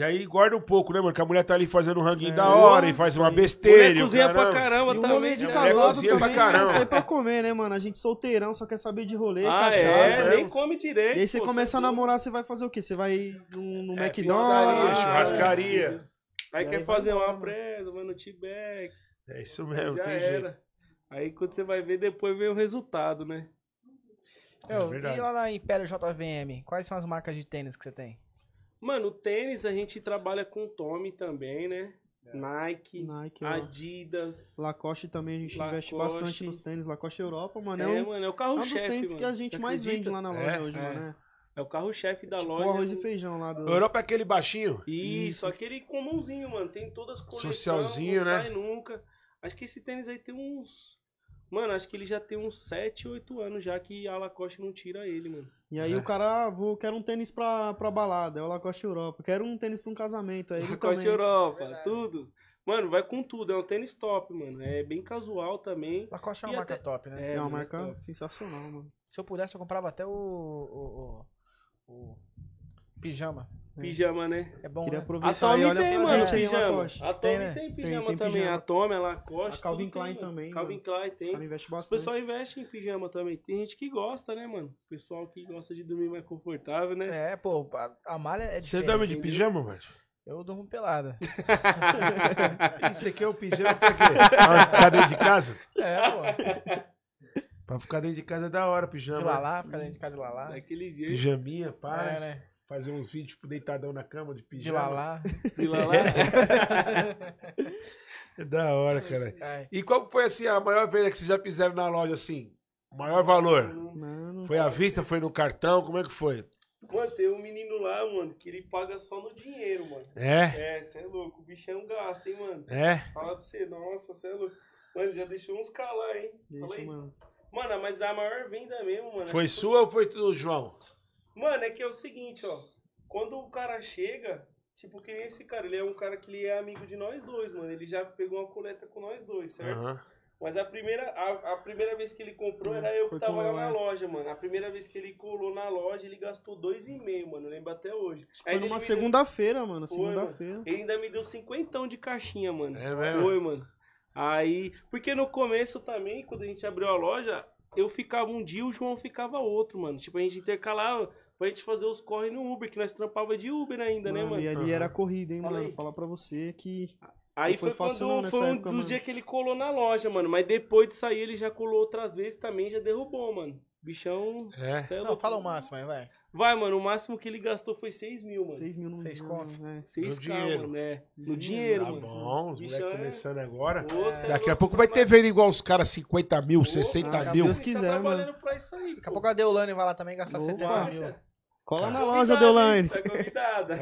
E aí engorda um pouco, né, mano? Que a mulher tá ali fazendo um ranguinho É, da hora e faz uma besteira. Mulher cozinha pra caramba. E o também. de né? mulher casado cozinha pra também caramba. é sair pra comer, né, mano? A gente solteirão, só quer saber de rolê, Ah, cachaça. é? né? Nem come direito. E aí você pô, começa a é doido. namorar, você vai fazer o quê? Você vai no, no É, McDonald's? pizzaria, Ah, churrascaria. Aí quer aí vai fazer uma presa, mano, T-back. É isso mesmo, Já tem era. jeito. Aí quando você vai ver, depois vem o resultado, né? Meu, verdade. e lá na Império JVM, quais são as marcas de tênis que você tem? Mano, o tênis a gente trabalha com Tommy também, né? Nike, Nike, ó. Adidas. Lacoste também, a gente investe Lacoste. bastante nos tênis. Lacoste Europa, mano, É, é, um, mano, é o é um dos carro-chefe, tênis mano. que a gente Você mais acredita? vende lá na loja É? hoje, É. mano, né? É o carro-chefe da Tipo loja. o arroz e feijão lá do... Europa é aquele baixinho. Isso, aquele comumzinho, mano. Tem todas as coleções. Socialzinho, não né? sai nunca. Acho que esse tênis aí tem uns Mano, acho que ele já tem uns 7, 8 anos já que a Lacoste não tira ele, mano. E aí É. o cara, ah, vou, quero um tênis pra, pra balada, é o Lacoste Europa. Quero um tênis pra um casamento, aí ele Lacoste também. Europa, Verdade. tudo. Mano, vai com tudo. É um tênis top, mano. É bem casual também. Lacoste é uma E marca até- top, né? É, É uma marca top. sensacional, mano. Se eu pudesse, eu comprava até o, o, o- o pijama. Pijama, né? É bom, Queria né? A aproveitar Tommy e olha tem, mano, gente pijama. A Tommy Tem, tem, né? pijama Tem, tem também. pijama. A Tommy, a Lacoste. A Calvin tem, Klein mano. também, Calvin mano. Klein O tem. cara investe O bastante. pessoal investe em pijama também. Tem gente que gosta, né, mano? O pessoal que gosta de dormir mais confortável, né? É, pô, a, a malha é Você diferente. dorme de pijama, mano? Eu durmo pelada. Isso aqui é o pijama pra quê? Pra ficar dentro de casa? É, pô. Pra ficar dentro de casa é da hora, pijama. De lalá, ficar dentro de casa de lalá. Daquele jeito. Pijaminha, pá. É, né? Fazer uns vídeos tipo, deitadão na cama de De pijama. lalá. De lá, lá. É da hora, cara. É. E qual foi, assim, a maior venda que vocês já fizeram na loja, assim? O maior valor? Mano, Foi à vista, foi no cartão, como é que foi? Mano, tem um menino lá, mano, que ele paga só no dinheiro, mano. É? É, cê é louco. O bichão gasta, hein, mano. É? Fala pra você, nossa, cê é louco. Mano, ele já deixou uns calar, hein? Fala deixa, aí. mano. Mano, mas a maior venda mesmo, mano. Foi sua ou foi do João? Mano, é que é o seguinte, ó. Quando o cara chega, tipo, que nem esse cara, ele é um cara que ele é amigo de nós dois, mano. Ele já pegou uma coleta com nós dois, certo? Aham. Mas a primeira, a, a primeira vez que ele comprou era eu que Foi tava lá na é. loja, mano. A primeira vez que ele colou na loja, ele gastou dois e meio, mano. Eu lembro até hoje. Foi Ainda numa me deu- segunda-feira, mano. Segunda-feira. Ele ainda me deu cinquentão de caixinha, mano. É mesmo? Foi, mano. Aí, porque no começo também, quando a gente abriu a loja, eu ficava um dia, o João ficava outro, mano. Tipo, a gente intercalava pra gente fazer os corre no Uber, que nós trampava de Uber ainda, né, mano? E ali Aham. era corrida, hein, Fala mano. aí. Falar pra você que. Aí foi foi, fácil quando não foi um época, dos mano. dias que ele colou na loja, mano. Mas depois de sair, ele já colou outras vezes também, já derrubou, mano. Bichão. É? é Não, fala o máximo aí, vai. Vai, mano, o máximo que ele gastou foi 6 mil, mano. 6 mil no Seis no- conto. é. 6 No dinheiro. mano, é. No Dinheiro, Tá mano. bom, os moleques é- começando agora. Cê é Daqui a pouco vai ter venda igual os caras 50 mil, Ô, 60 cara, mil. Deus você tá quiser, isso aí, Daqui a pouco a Deolane vai lá também gastar Opa. 70 mil. Acha? Cola Tá na loja? Deolane. Tá convidada.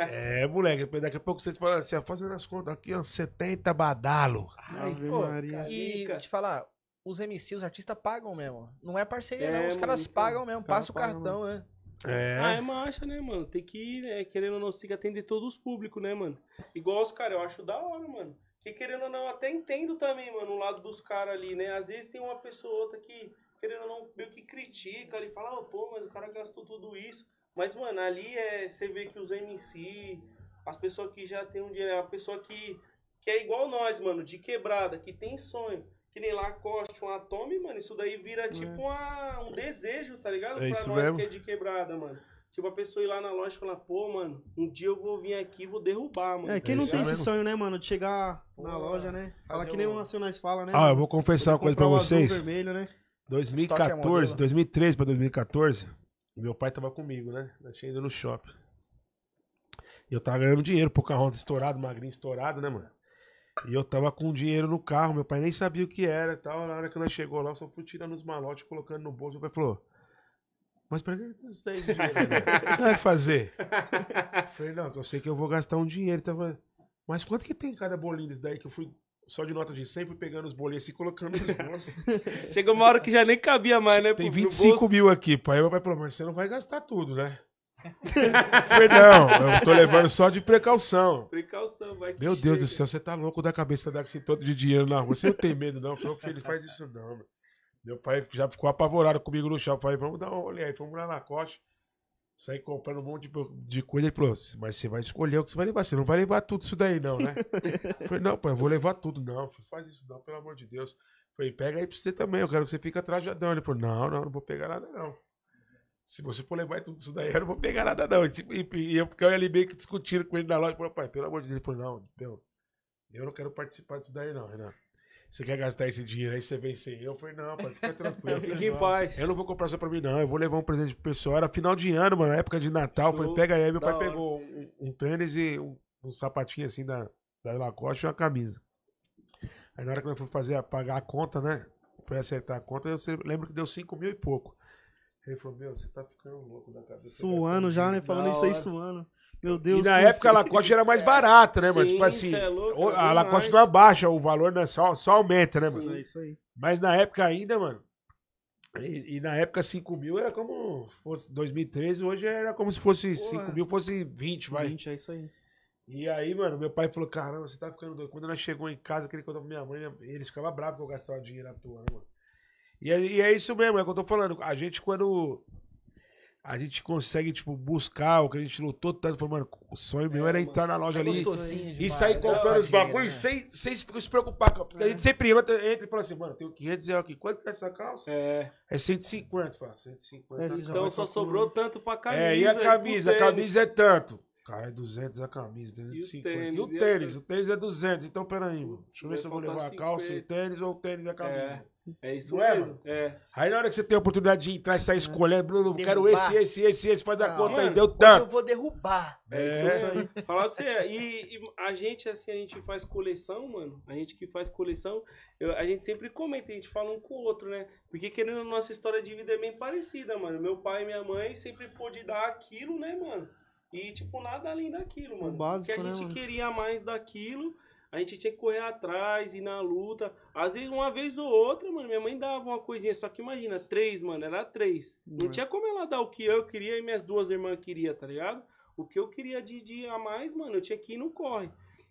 É, moleque, daqui a pouco vocês falam assim, ó, fazendo as contas aqui, ó, 70 badalo. Ai, Ave pô, Maria. E Rica. te falar, os MC, os artistas pagam mesmo. Não é parceria, É, não. Os mano, caras então, pagam mesmo. Passa o cartão, né? É. Ah, é marcha, né, mano? Tem que, né, querendo ou não, você tem que atender todos os públicos, né, mano? Igual os caras, eu acho da hora, mano. Que querendo ou não, eu até entendo também, mano, o lado dos caras ali, né? Às vezes tem uma pessoa ou outra que, querendo ou não, meio que critica ali, fala, ah, pô, mas o cara gastou tudo isso. Mas, mano, ali é, você vê que os MC, as pessoas que já tem um dinheiro, a pessoa que, que é igual nós, mano, de quebrada, que tem sonho. Que nem Lacoste, um Atome, mano, isso daí vira tipo uma, um desejo, tá ligado? É pra isso nós mesmo. que é de quebrada, mano. Tipo, a pessoa ir lá na loja e falar, pô, mano, um dia eu vou vir aqui e vou derrubar, mano. É, quem É não tem esse mesmo. sonho, né, mano? De chegar Pô, na loja, né? Fala que nem o- Nacionais fala, né? Ah, mano? eu vou confessar uma coisa pra vocês. vermelho, né? Estoque é 2014, modelo. 2013 pra 2014, meu pai tava comigo, né? Nós tinha ido no shopping. E eu tava ganhando dinheiro, Pocahontas estourado, magrinho estourado, né, mano? E eu tava com dinheiro no carro, meu pai nem sabia o que era e tal. Na hora que nós chegou lá, eu só fui tirando os malotes, colocando no bolso. Meu pai falou: Mas pra que isso daí de dinheiro? né? O que você vai fazer? Eu falei: Não, eu sei que eu vou gastar um dinheiro. Então, eu mas quanto que tem cada bolinho desse daí que eu fui só de nota de 100, fui pegando os assim e colocando nos bolsos. Chega uma hora que já nem cabia mais, né? Tem pro- no 25 bolso. mil aqui, pai. Aí meu pai falou, mas você não vai gastar tudo, né? Falei, não, eu tô levando só de precaução. Precaução, vai que Meu Deus do céu, você tá louco da cabeça dar com esse todo de dinheiro na rua. Você não tem medo, não. Falou que ele faz isso, não, meu. Meu pai já ficou apavorado comigo no shopping. Falei, vamos dar uma olhada aí, vamos lá na costa. Saí comprando um monte de, coisa. Ele falou, mas você vai escolher o que você vai levar. Você não vai levar tudo isso daí, não, né? Falei, não, pai, eu vou levar tudo. Não, filho, faz isso não, pelo amor de Deus. Falei, pega aí pra você também, eu quero que você fique trajadão. Ele falou, não, não, não vou pegar nada, não. Se você for levar tudo isso daí, eu não vou pegar nada, não. E, tipo, e, eu fiquei ali meio que discutindo com ele na loja. Falei, pai, pelo amor de Deus. Ele falou, não, meu, eu não quero participar disso daí, não, Renan. Você quer gastar esse dinheiro aí, você vem sem eu? Eu falei, não, pai, fica tranquilo. Fica em paz. Eu não vou comprar só pra mim, não. Eu vou levar um presente pro pessoal. Era final de ano, mano, época de Natal. Show. Falei, pega aí. Meu Da pai hora. pegou um, um tênis e um, um sapatinho assim da, da Lacoste e uma camisa. Aí na hora que nós fomos fazer, pagar a conta, né? Foi acertar a conta, eu lembro que deu 5 mil e pouco. Ele falou, meu, você tá ficando louco da cabeça. Suando já, né? Falando isso aí, suando. Meu Deus. e na época a. Lacoste era mais barata, né, mano? Sim, Tipo assim, cê é louco, o- era a Lacoste não abaixa, o valor né, só, só aumenta, né, mano? É isso aí. Mas na época ainda, mano. E, e na época 5 mil era como se fosse 2013, hoje era como se fosse Porra. 5 mil, fosse 20, vai. 20, é isso aí. E aí, mano, meu pai falou: caramba, você tá ficando doido. Quando nós chegou em casa, que ele contou pra minha mãe, eles ficavam bravos que eu gastava dinheiro à toa, né, mano? E é, e é isso mesmo, é o que eu tô falando. A gente, quando a gente consegue, tipo, buscar o que a gente lutou tanto, falou, mano, o sonho meu É, era entrar na loja É ali e sair né? comprando os bagulhos né? sem, sem se preocupar. Porque a gente sempre entra, entra e fala assim, mano, tenho 500 reais aqui. Quanto que é essa calça? É. É 150, fala, 150. É, Então só sobrou tanto pra camisa. É, e a camisa? A tênis. camisa é tanto. Cara, é 200 a camisa, 250. E tênis? o E a- tênis? O tênis é 200. Então, peraí, mano. Deixa eu ver se eu vou levar a calça, o 50. tênis ou o tênis e a camisa. É isso Não é, mesmo. É. Aí na hora que você tem a oportunidade de entrar e sair escolhendo, Bruno, eu quero esse, esse, esse, esse, faz a Não, conta aí, deu Hoje eu tanto. vou derrubar. É É. isso aí. Falar pra você, e, e a gente, assim, a gente faz coleção, mano. A gente que faz coleção, eu- a gente sempre comenta, a gente fala um com o outro, né? Porque querendo, nossa história de vida é bem parecida, mano. Meu pai e minha mãe sempre pôde dar aquilo, né, mano? E, tipo, nada além daquilo, mano. básico, Porque a né, gente mano? queria mais daquilo, a gente tinha que correr atrás, ir na luta. Às vezes, uma vez ou outra, mano, minha mãe dava uma coisinha, só que imagina, três, mano, era três. Não É. tinha como ela dar o que eu queria e minhas duas irmãs queriam, tá ligado? O que eu queria de dia a mais, mano, eu tinha que ir no corre.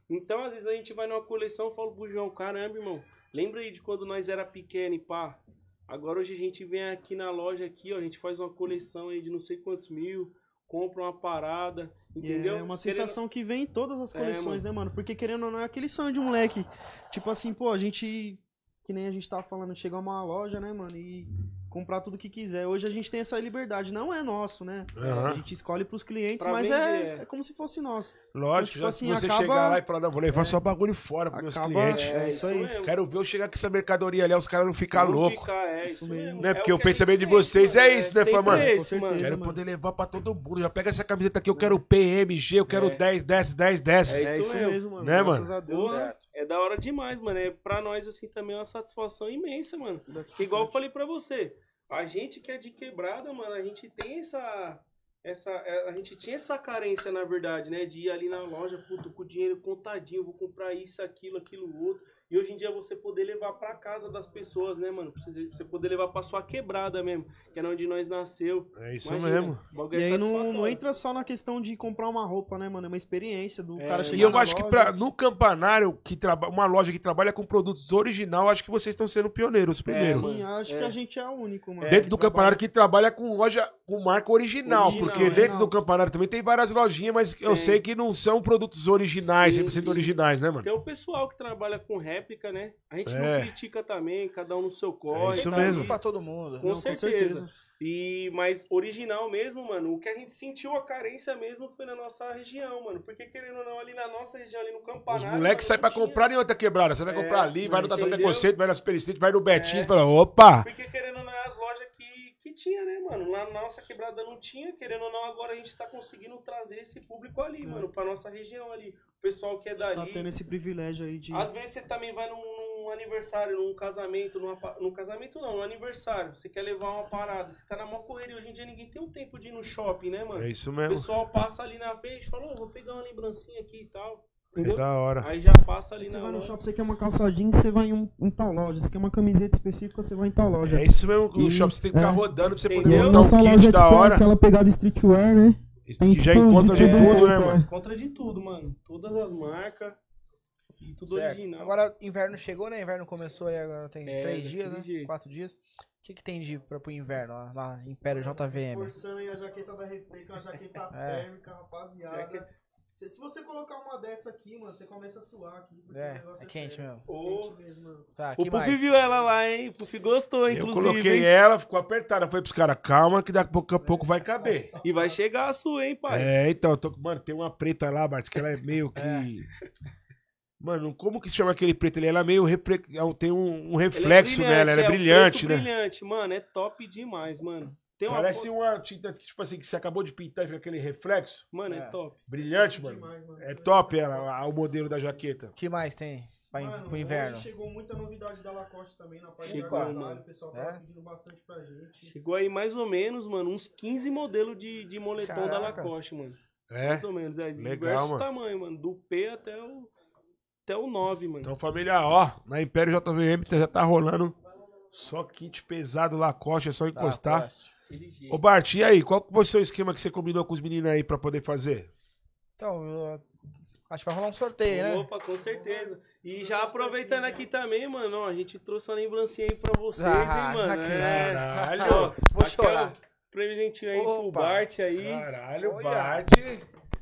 Então, às vezes a gente vai numa coleção e fala pro João, caramba, irmão, lembra aí de quando nós era pequeno e pá? Agora hoje a gente vem aqui na loja aqui, ó, a gente faz uma coleção aí de não sei quantos mil, compra uma parada, entendeu? É uma Querendo- sensação que vem em todas as É, coleções, né, mano? Porque querendo ou não, é aquele sonho de moleque. Tipo assim, pô, a gente. Que nem a gente tava falando, chegar uma loja, né, mano? E comprar tudo que quiser. Hoje a gente tem essa liberdade. Não é nosso, né? Aham. A gente escolhe pros clientes, Pra mas é, é. é como se fosse nosso. Lógico, tipo já assim, se você acaba- chegar lá e falar, não, vou levar só bagulho fora pros meus clientes. É isso aí. mesmo. Quero ver eu chegar com essa mercadoria ali, os caras não ficar loucos. ficar, é Isso mesmo. Né? É Porque o pensamento de vocês mano. é isso, né, mano? esse, Com certeza. mano. Quero mano. poder levar pra todo mundo. Já pega essa camiseta aqui, eu quero PMG, eu quero É. 10, 10, 10, 10. É É isso mesmo. mano. Né, Graças a Deus. É da hora demais, mano. É pra nós, assim, também é uma satisfação imensa, mano. Igual eu falei pra você, a gente que é de quebrada, mano, a gente tem essa. Essa, é, a gente tinha essa carência, na verdade, né? De ir ali na loja, puto, com o dinheiro contadinho, vou comprar isso, aquilo, aquilo, outro. E hoje em dia você poder levar pra casa das pessoas, né, mano? Você poder levar pra sua quebrada mesmo, que era onde nós nasceu. É isso Imagina, mesmo. E é aí não, não entra só na questão de comprar uma roupa, né, mano? É uma experiência do É, cara e chegar E eu na acho que loja. pra, no campanário, que traba, uma loja que trabalha com produtos original, acho que vocês estão sendo pioneiros primeiro. mano. Sim, acho É. que a gente é o único, mano. Dentro do Que trabalha- campanário que trabalha com loja com marca original, Original, porque dentro original. do campanário também tem várias lojinhas, mas eu sei que não são produtos originais, Sim, 100% sim. originais, né, mano? Tem o pessoal que trabalha com réplica, né? A gente É. não critica também, cada um no seu corre. isso tá mesmo. ali. pra todo mundo. Com Não, certeza. E, mas original mesmo, mano, o que a gente sentiu a carência mesmo foi na nossa região, mano. Porque querendo ou não, ali na nossa região, ali no Os campanário. moleques mano, saem pra tinha- comprar em outra quebrada. Você vai É, comprar ali, vai no Tação? Preconceito, vai na Super Street, vai no Betinho, É. fala, opa! Porque querendo ou não, é as lojas que, que tinha, né, mano? Lá na nossa quebrada não tinha, querendo ou não, agora a gente tá conseguindo trazer esse público ali, É. mano, pra nossa região ali. O pessoal que é Tá dali. tendo esse privilégio aí de. Às vezes você também vai num, num aniversário, num casamento, numa, num casamento não, num aniversário. Você quer levar uma parada, você tá na maior correria. Hoje em dia ninguém tem o tempo de ir no shopping, né, mano? É isso O mesmo. pessoal passa ali na frente e fala, "Ô, vou pegar uma lembrancinha aqui e tal. É da hora. Aí já passa ali Você na vai no shopping, você quer uma calça jeans, você vai em, um, em tal loja. Você quer uma camiseta específica, você vai em tal loja. É isso mesmo, no E- shopping você tem que ficar é. rodando pra você poder Entendeu? montar um kit loja, da tipo, é hora. aquela pegada streetwear, né? Isso Tem que já tudo, encontra de tudo, tudo, né, mano? Contra de tudo, mano. Todas as marcas. E tudo Certo. original. Agora, inverno chegou, né? Inverno começou aí, agora tem É, três dias, né? jeito. Quatro dias. O que, que tem de pra, pro inverno lá, lá Império JVM? Forçando aí a jaqueta da Replay, que é uma jaqueta É. térmica, rapaziada. Jaqueta- Se, se você colocar uma dessa aqui, mano, você começa a suar aqui. porque o É, negócio é quente sério. mesmo. Ô, Quente mesmo, mano. Tá, o que Puff mais? viu ela lá, hein? O Puff gostou, Eu inclusive. coloquei hein? ela, ficou apertada. Foi pros caras, calma que daqui a pouco, a pouco vai caber. E vai chegar a sua, hein, pai? É, então, eu tô, mano, tem uma preta lá, Bart, que ela é meio que. Mano, como que se chama aquele preto ali? Ela é meio. Refle... Tem um, um Ele é reflexo nela, ela é o brilhante, preto né? brilhante, mano. É top demais, mano. Tem uma Parece foto- uma tinta que, tipo assim, que você acabou de pintar e fica aquele reflexo. Mano, é, É. top. Brilhante, mano. Demais, mano. É top ela, a- o modelo da jaqueta. que mais tem pra, in- Mano, pro inverno? chegou muita novidade da Lacoste também na parte Chegou, de agasalho, mano. O pessoal É? tava pedindo bastante pra gente. Chegou aí mais ou menos, mano, uns 15 modelos de, de moletom da Caraca. Lacoste, mano. É? Mais ou menos. É, de Legal, diversos mano. tamanhos, mano. Do P até o, até o 9, mano. Então, família, ó, na Império JVM já tá rolando só kit pesado Lacoste, é só Tá, encostar. poste. Ô Bart, e aí, qual foi o seu esquema que você combinou com os meninos aí pra poder fazer? Então, eu- acho que vai rolar um sorteio, né? Opa, com certeza. E já aproveitando aqui também, mano, ó, a gente trouxe uma lembrancinha aí pra vocês, Ah, hein, mano. É. Caralho. Ó, Vou chorar. Presentinho aí pro Opa. Bart aí. Caralho, Olha. Bart.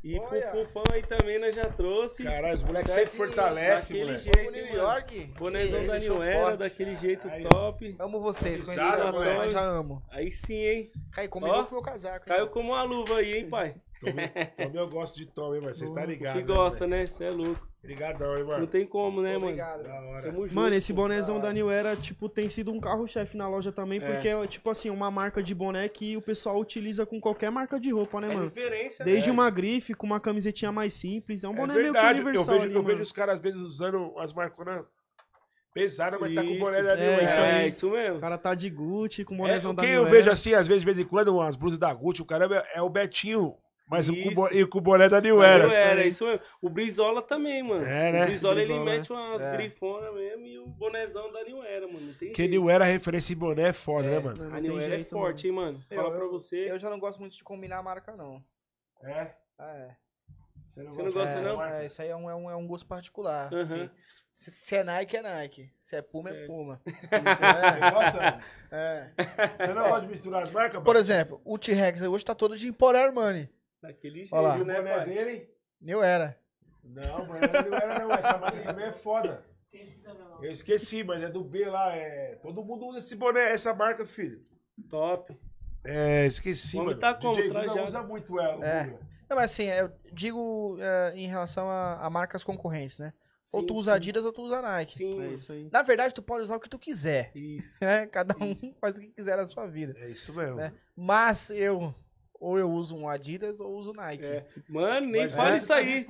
E pro. Pufão aí também nós já trouxe. Caralho, os moleques sempre fortalecem, Daquele moleque. jeito, New mano. York. Bonezão que da New Era, forte. daquele jeito Aí, top. Amo vocês, conheci moleque. mas já amo. Aí sim, hein? Cai, combinou Ó, com o meu casaco. Caiu hein? como uma luva aí, hein, pai? Tommy, Tommy, eu gosto de Tommy, mas vocês tá ligados. Que gosta, né? Você é louco. Obrigadão, hein, Não mano. tem como, né, mano? Obrigado. Da. Tamo junto. Mano, esse pô. bonezão da New Era, tipo, tem sido um carro-chefe na loja também, É. porque é, tipo assim, uma marca de boné que o pessoal utiliza com qualquer marca de roupa, né, É mano? referência, Desde né? uma grife com uma camisetinha mais simples. É um É boné meio que verdade, eu universal vejo, ali, eu mano. vejo os caras às vezes usando as marconas pesadas, mas tá com o Isso, boné da New é, Era. isso aí. É, isso mesmo. O cara tá de Gucci, com o É, bonézão da quem New eu Era. vejo assim, às vezes, de vez em quando, umas blusas da Gucci, o caramba, é o Betinho. Mas o e com o boné da New New Era. Era, isso mesmo. O Brizola também, mano. É, né? O Brizola, ele Brizola, mete umas É. grifonas mesmo e o bonezão da New Era, mano. Não tem Porque jeito. New Era referência em boné é foda, É. né, mano? Não, não A New Era é forte, hein, mano. Eu- Fala pra você. Eu já não gosto muito de combinar a marca, não. É. Ah, é. Você não gosta, é, não? É, isso aí é um, é um, é um gosto particular. Assim. Se, se é Nike, é Nike. Se é Puma, é Certo. Puma. Você gosta? É. Você não gosta de misturar as marcas? Por mano? exemplo, o T-Rex hoje tá todo de Emporio Armani. Daquele jeito, Olha lá. o né, boné pai? dele? New Era. Não, mas não é New Era não. Essa marca também é foda. Eu esqueci, mas é do B lá. É... Todo mundo usa esse boné, essa marca, filho. Top. É, esqueci, O homem mano. tá como? DJ Guga usa muito ela. o É. Guga. Não, mas assim, eu digo é, em relação a, a marcas concorrentes, né? ou Sim, tu usa sim. Adidas ou tu usa Nike. Sim, É isso aí. Na verdade, tu pode usar o que tu quiser. Isso. Né? Cada um faz o que quiser na sua vida. É isso mesmo. Né? Mas eu, ou eu uso um Adidas ou uso Nike. É. Mano, nem Mas fala essa isso tá aí.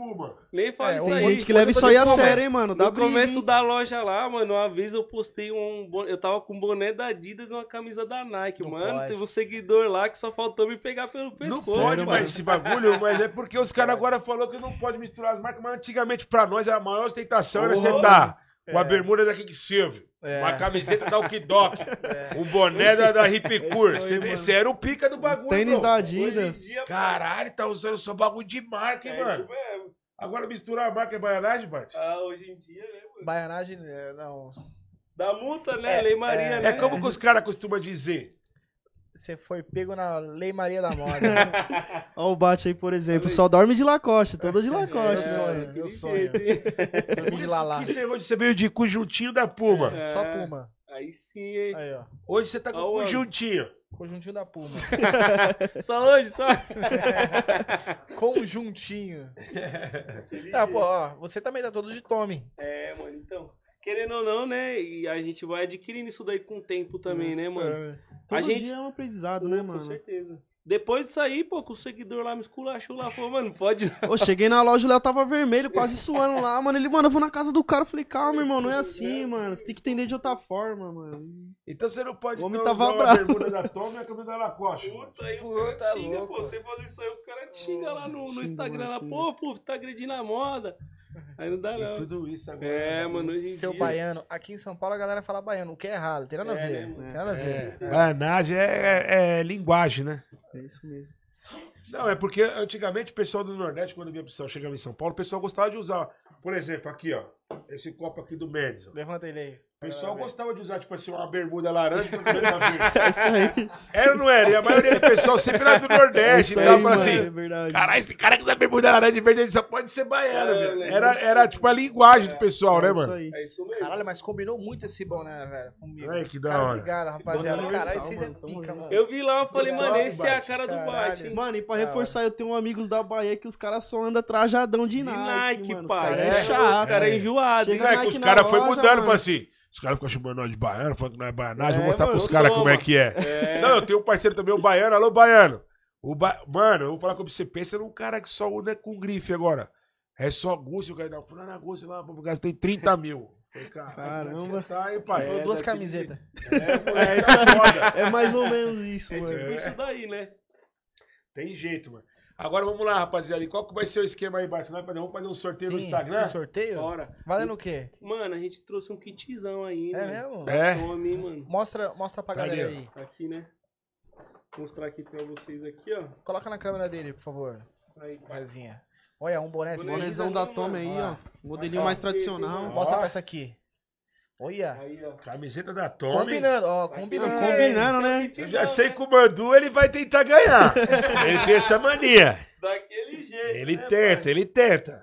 Nem fala É, isso o aí. Tem gente que leva isso aí a sério, hein, mano. Dá No briga, começo hein? da loja lá, mano, uma vez eu postei um. Eu tava com um boné da Adidas e uma camisa da Nike. Não mano, pode. teve um seguidor lá que só faltou me pegar pelo Não pescoço. pode Sério, mais mano. esse bagulho, mas é porque os caras agora falaram que não pode misturar as marcas, mas antigamente pra nós a maior ostentação era Oh. você dar uma bermuda da Quicksilver, É. uma camiseta da Okidok, É. um boné da, da Ripcur. Você era o pica do bagulho, Tênis bro. da Adidas. dia, Caralho, tá usando só bagulho de marca, hein, é mano? isso mesmo. Agora misturar a marca é baianagem, Bart? Ah, hoje em dia, né, mano? Baianagem, é, não. Da multa, né? É, Lei Maria, é. né? É como que os caras costumam dizer. Você foi pego na Lei Maria da Moda. Ó o Bate aí, por exemplo. Olha. Só dorme de Lacoste, todo de meu Lacoste. sonho, meu sonho. jeito, hein? Dormi de lalá. Que você, hoje você veio de conjuntinho da Puma. É. Só Puma. Aí sim, hein? Aí, ó. Hoje você tá com conjuntinho. Conjuntinho da Puma. Só hoje, só. Conjuntinho. Ah, pô, ó, você também tá todo de Tommy. É, mano, então. Querendo ou não, né? E a gente vai adquirindo isso daí com o tempo também, né, mano? Todo A gente- é um aprendizado, né, Com mano? certeza. Depois disso aí, pô, que o seguidor lá me esculachou lá, falou, mano, pode. Ô, cheguei na loja, o Léo tava vermelho, quase suando lá, mano. Ele, mano, eu vou na casa do cara. Eu falei, calma, irmão, não é assim, mano. Você tem que entender de outra forma, mano. Então você não pode O homem então, tava bravo. bermuda da Tommy e a camisa da Lacoste. Puta, aí os caras xingam, louco. pô. Você fazer isso aí, os caras te xingam lá no, no Instagram lá, pô, pô, tá agredindo a moda. Aí não dá, E não. tudo isso agora. É, né? mano, hoje em Seu dia. baiano. Aqui em São Paulo a galera fala baiano, o que é errado. Não tem nada a É, ver. né, tem nada a ver. É, baianagem é, é- é linguagem, né? É isso mesmo. Não, é porque antigamente o pessoal do Nordeste, quando vinha pro São, chegava em São Paulo, o pessoal gostava de usar, por exemplo, aqui, ó, esse copo aqui do Mendes. ó. Levanta ele aí. O pessoal gostava de usar, tipo assim, uma bermuda laranja com. É isso aí. Era ou não era? E a maioria do pessoal sempre era do Nordeste. isso Então, aí, mano, assim, é verdade. caralho, esse cara que usa bermuda laranja e verde, ele só pode ser baiano, É, velho. né? Era, era tipo a linguagem do pessoal, né, É isso mano? aí. É isso mesmo. Caralho, mas combinou muito esse boné, velho, comigo. Ai, que da Cara, hora. obrigado, rapaziada. Caralho, vocês é pica, mano. Eu vi lá, eu falei, mano, esse é a cara do. Bate, hein? Mano, e pra reforçar, eu tenho amigos da Bahia que os caras só andam trajadão de De Nike, Nike, pai. É, é Os chato. caras É. é enjoado, hein? Chega Não é que Nike os caras foram loja, mudando, falou assim. Os caras ficam chamando nós de baiano, falando que não é baianagem. É, vou mostrar mano, pros caras como é que é. É. Não, eu tenho um parceiro também, o baiano. Alô, baiano. O ba... Mano, eu vou falar como você pensa num cara que só usa com grife agora. É só Gúcio, o cara não. Fulano Gúcio lá, eu gastei 30 mil. Falei, caralho, Caramba. como é que Você tá aí, pai. É, duas camisetas. É, moleque, É foda. É mais ou menos isso, É mano. tipo isso daí, né? Tem jeito, mano. Agora vamos lá, rapaziada. E qual que vai ser o esquema aí, Bart? Vamos fazer um sorteio no Sim, Instagram? sim, sorteio? Bora. Valendo o quê? Mano, a gente trouxe um kitzão aí, É né? mesmo? É. Tome, hein, mano. Mostra, mostra pra Tá galera ali, aí. Tá aqui, né? Vou mostrar aqui pra vocês aqui, ó. Coloca na câmera dele, por favor, Aí. Zezinha. Olha, um boné Boné cinza. Bonezão Cinza, da Tome aí, ó. Modelinho mais tradicional. Mostra pra essa aqui. Olha. Aí, ó. Camiseta da Tommy. Combinando, ó, combinando. Combinando, né? É Eu já sei que o Mandu ele vai tentar ganhar. ele tem essa mania. Daquele jeito. Ele né, tenta, pai? ele tenta.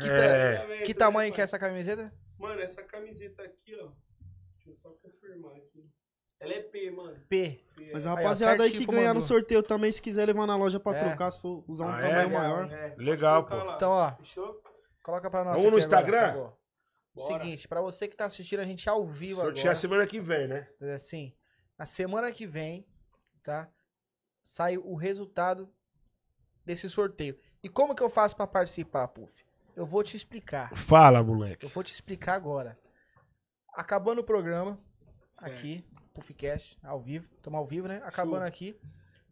Que, É. Exatamente, que tamanho que é essa camiseta? Mano, essa camiseta aqui, ó. Deixa eu só confirmar aqui. Ela é P, mano. P. P, Mas é. a Aí, ó, rapaziada aí certinho que ganhar no sorteio também, se quiser levar na loja pra É. trocar, se for usar um Ah, é? tamanho Legal, maior. É, Legal, pô. lá. Então, ó, Fechou? coloca pra nós Vamos no aqui agora, Instagram? favor. Bora. Seguinte, pra você que tá assistindo a gente ao vivo Sortear agora, semana que vem, né? assim, na semana que vem, tá? Sai o resultado desse sorteio. E como que eu faço pra participar, Puff? Eu vou te explicar. Fala, moleque. Eu vou te explicar agora. Acabando o programa, Certo. aqui, Puffcast, ao vivo. Estamos ao vivo, né? Acabando Show. aqui.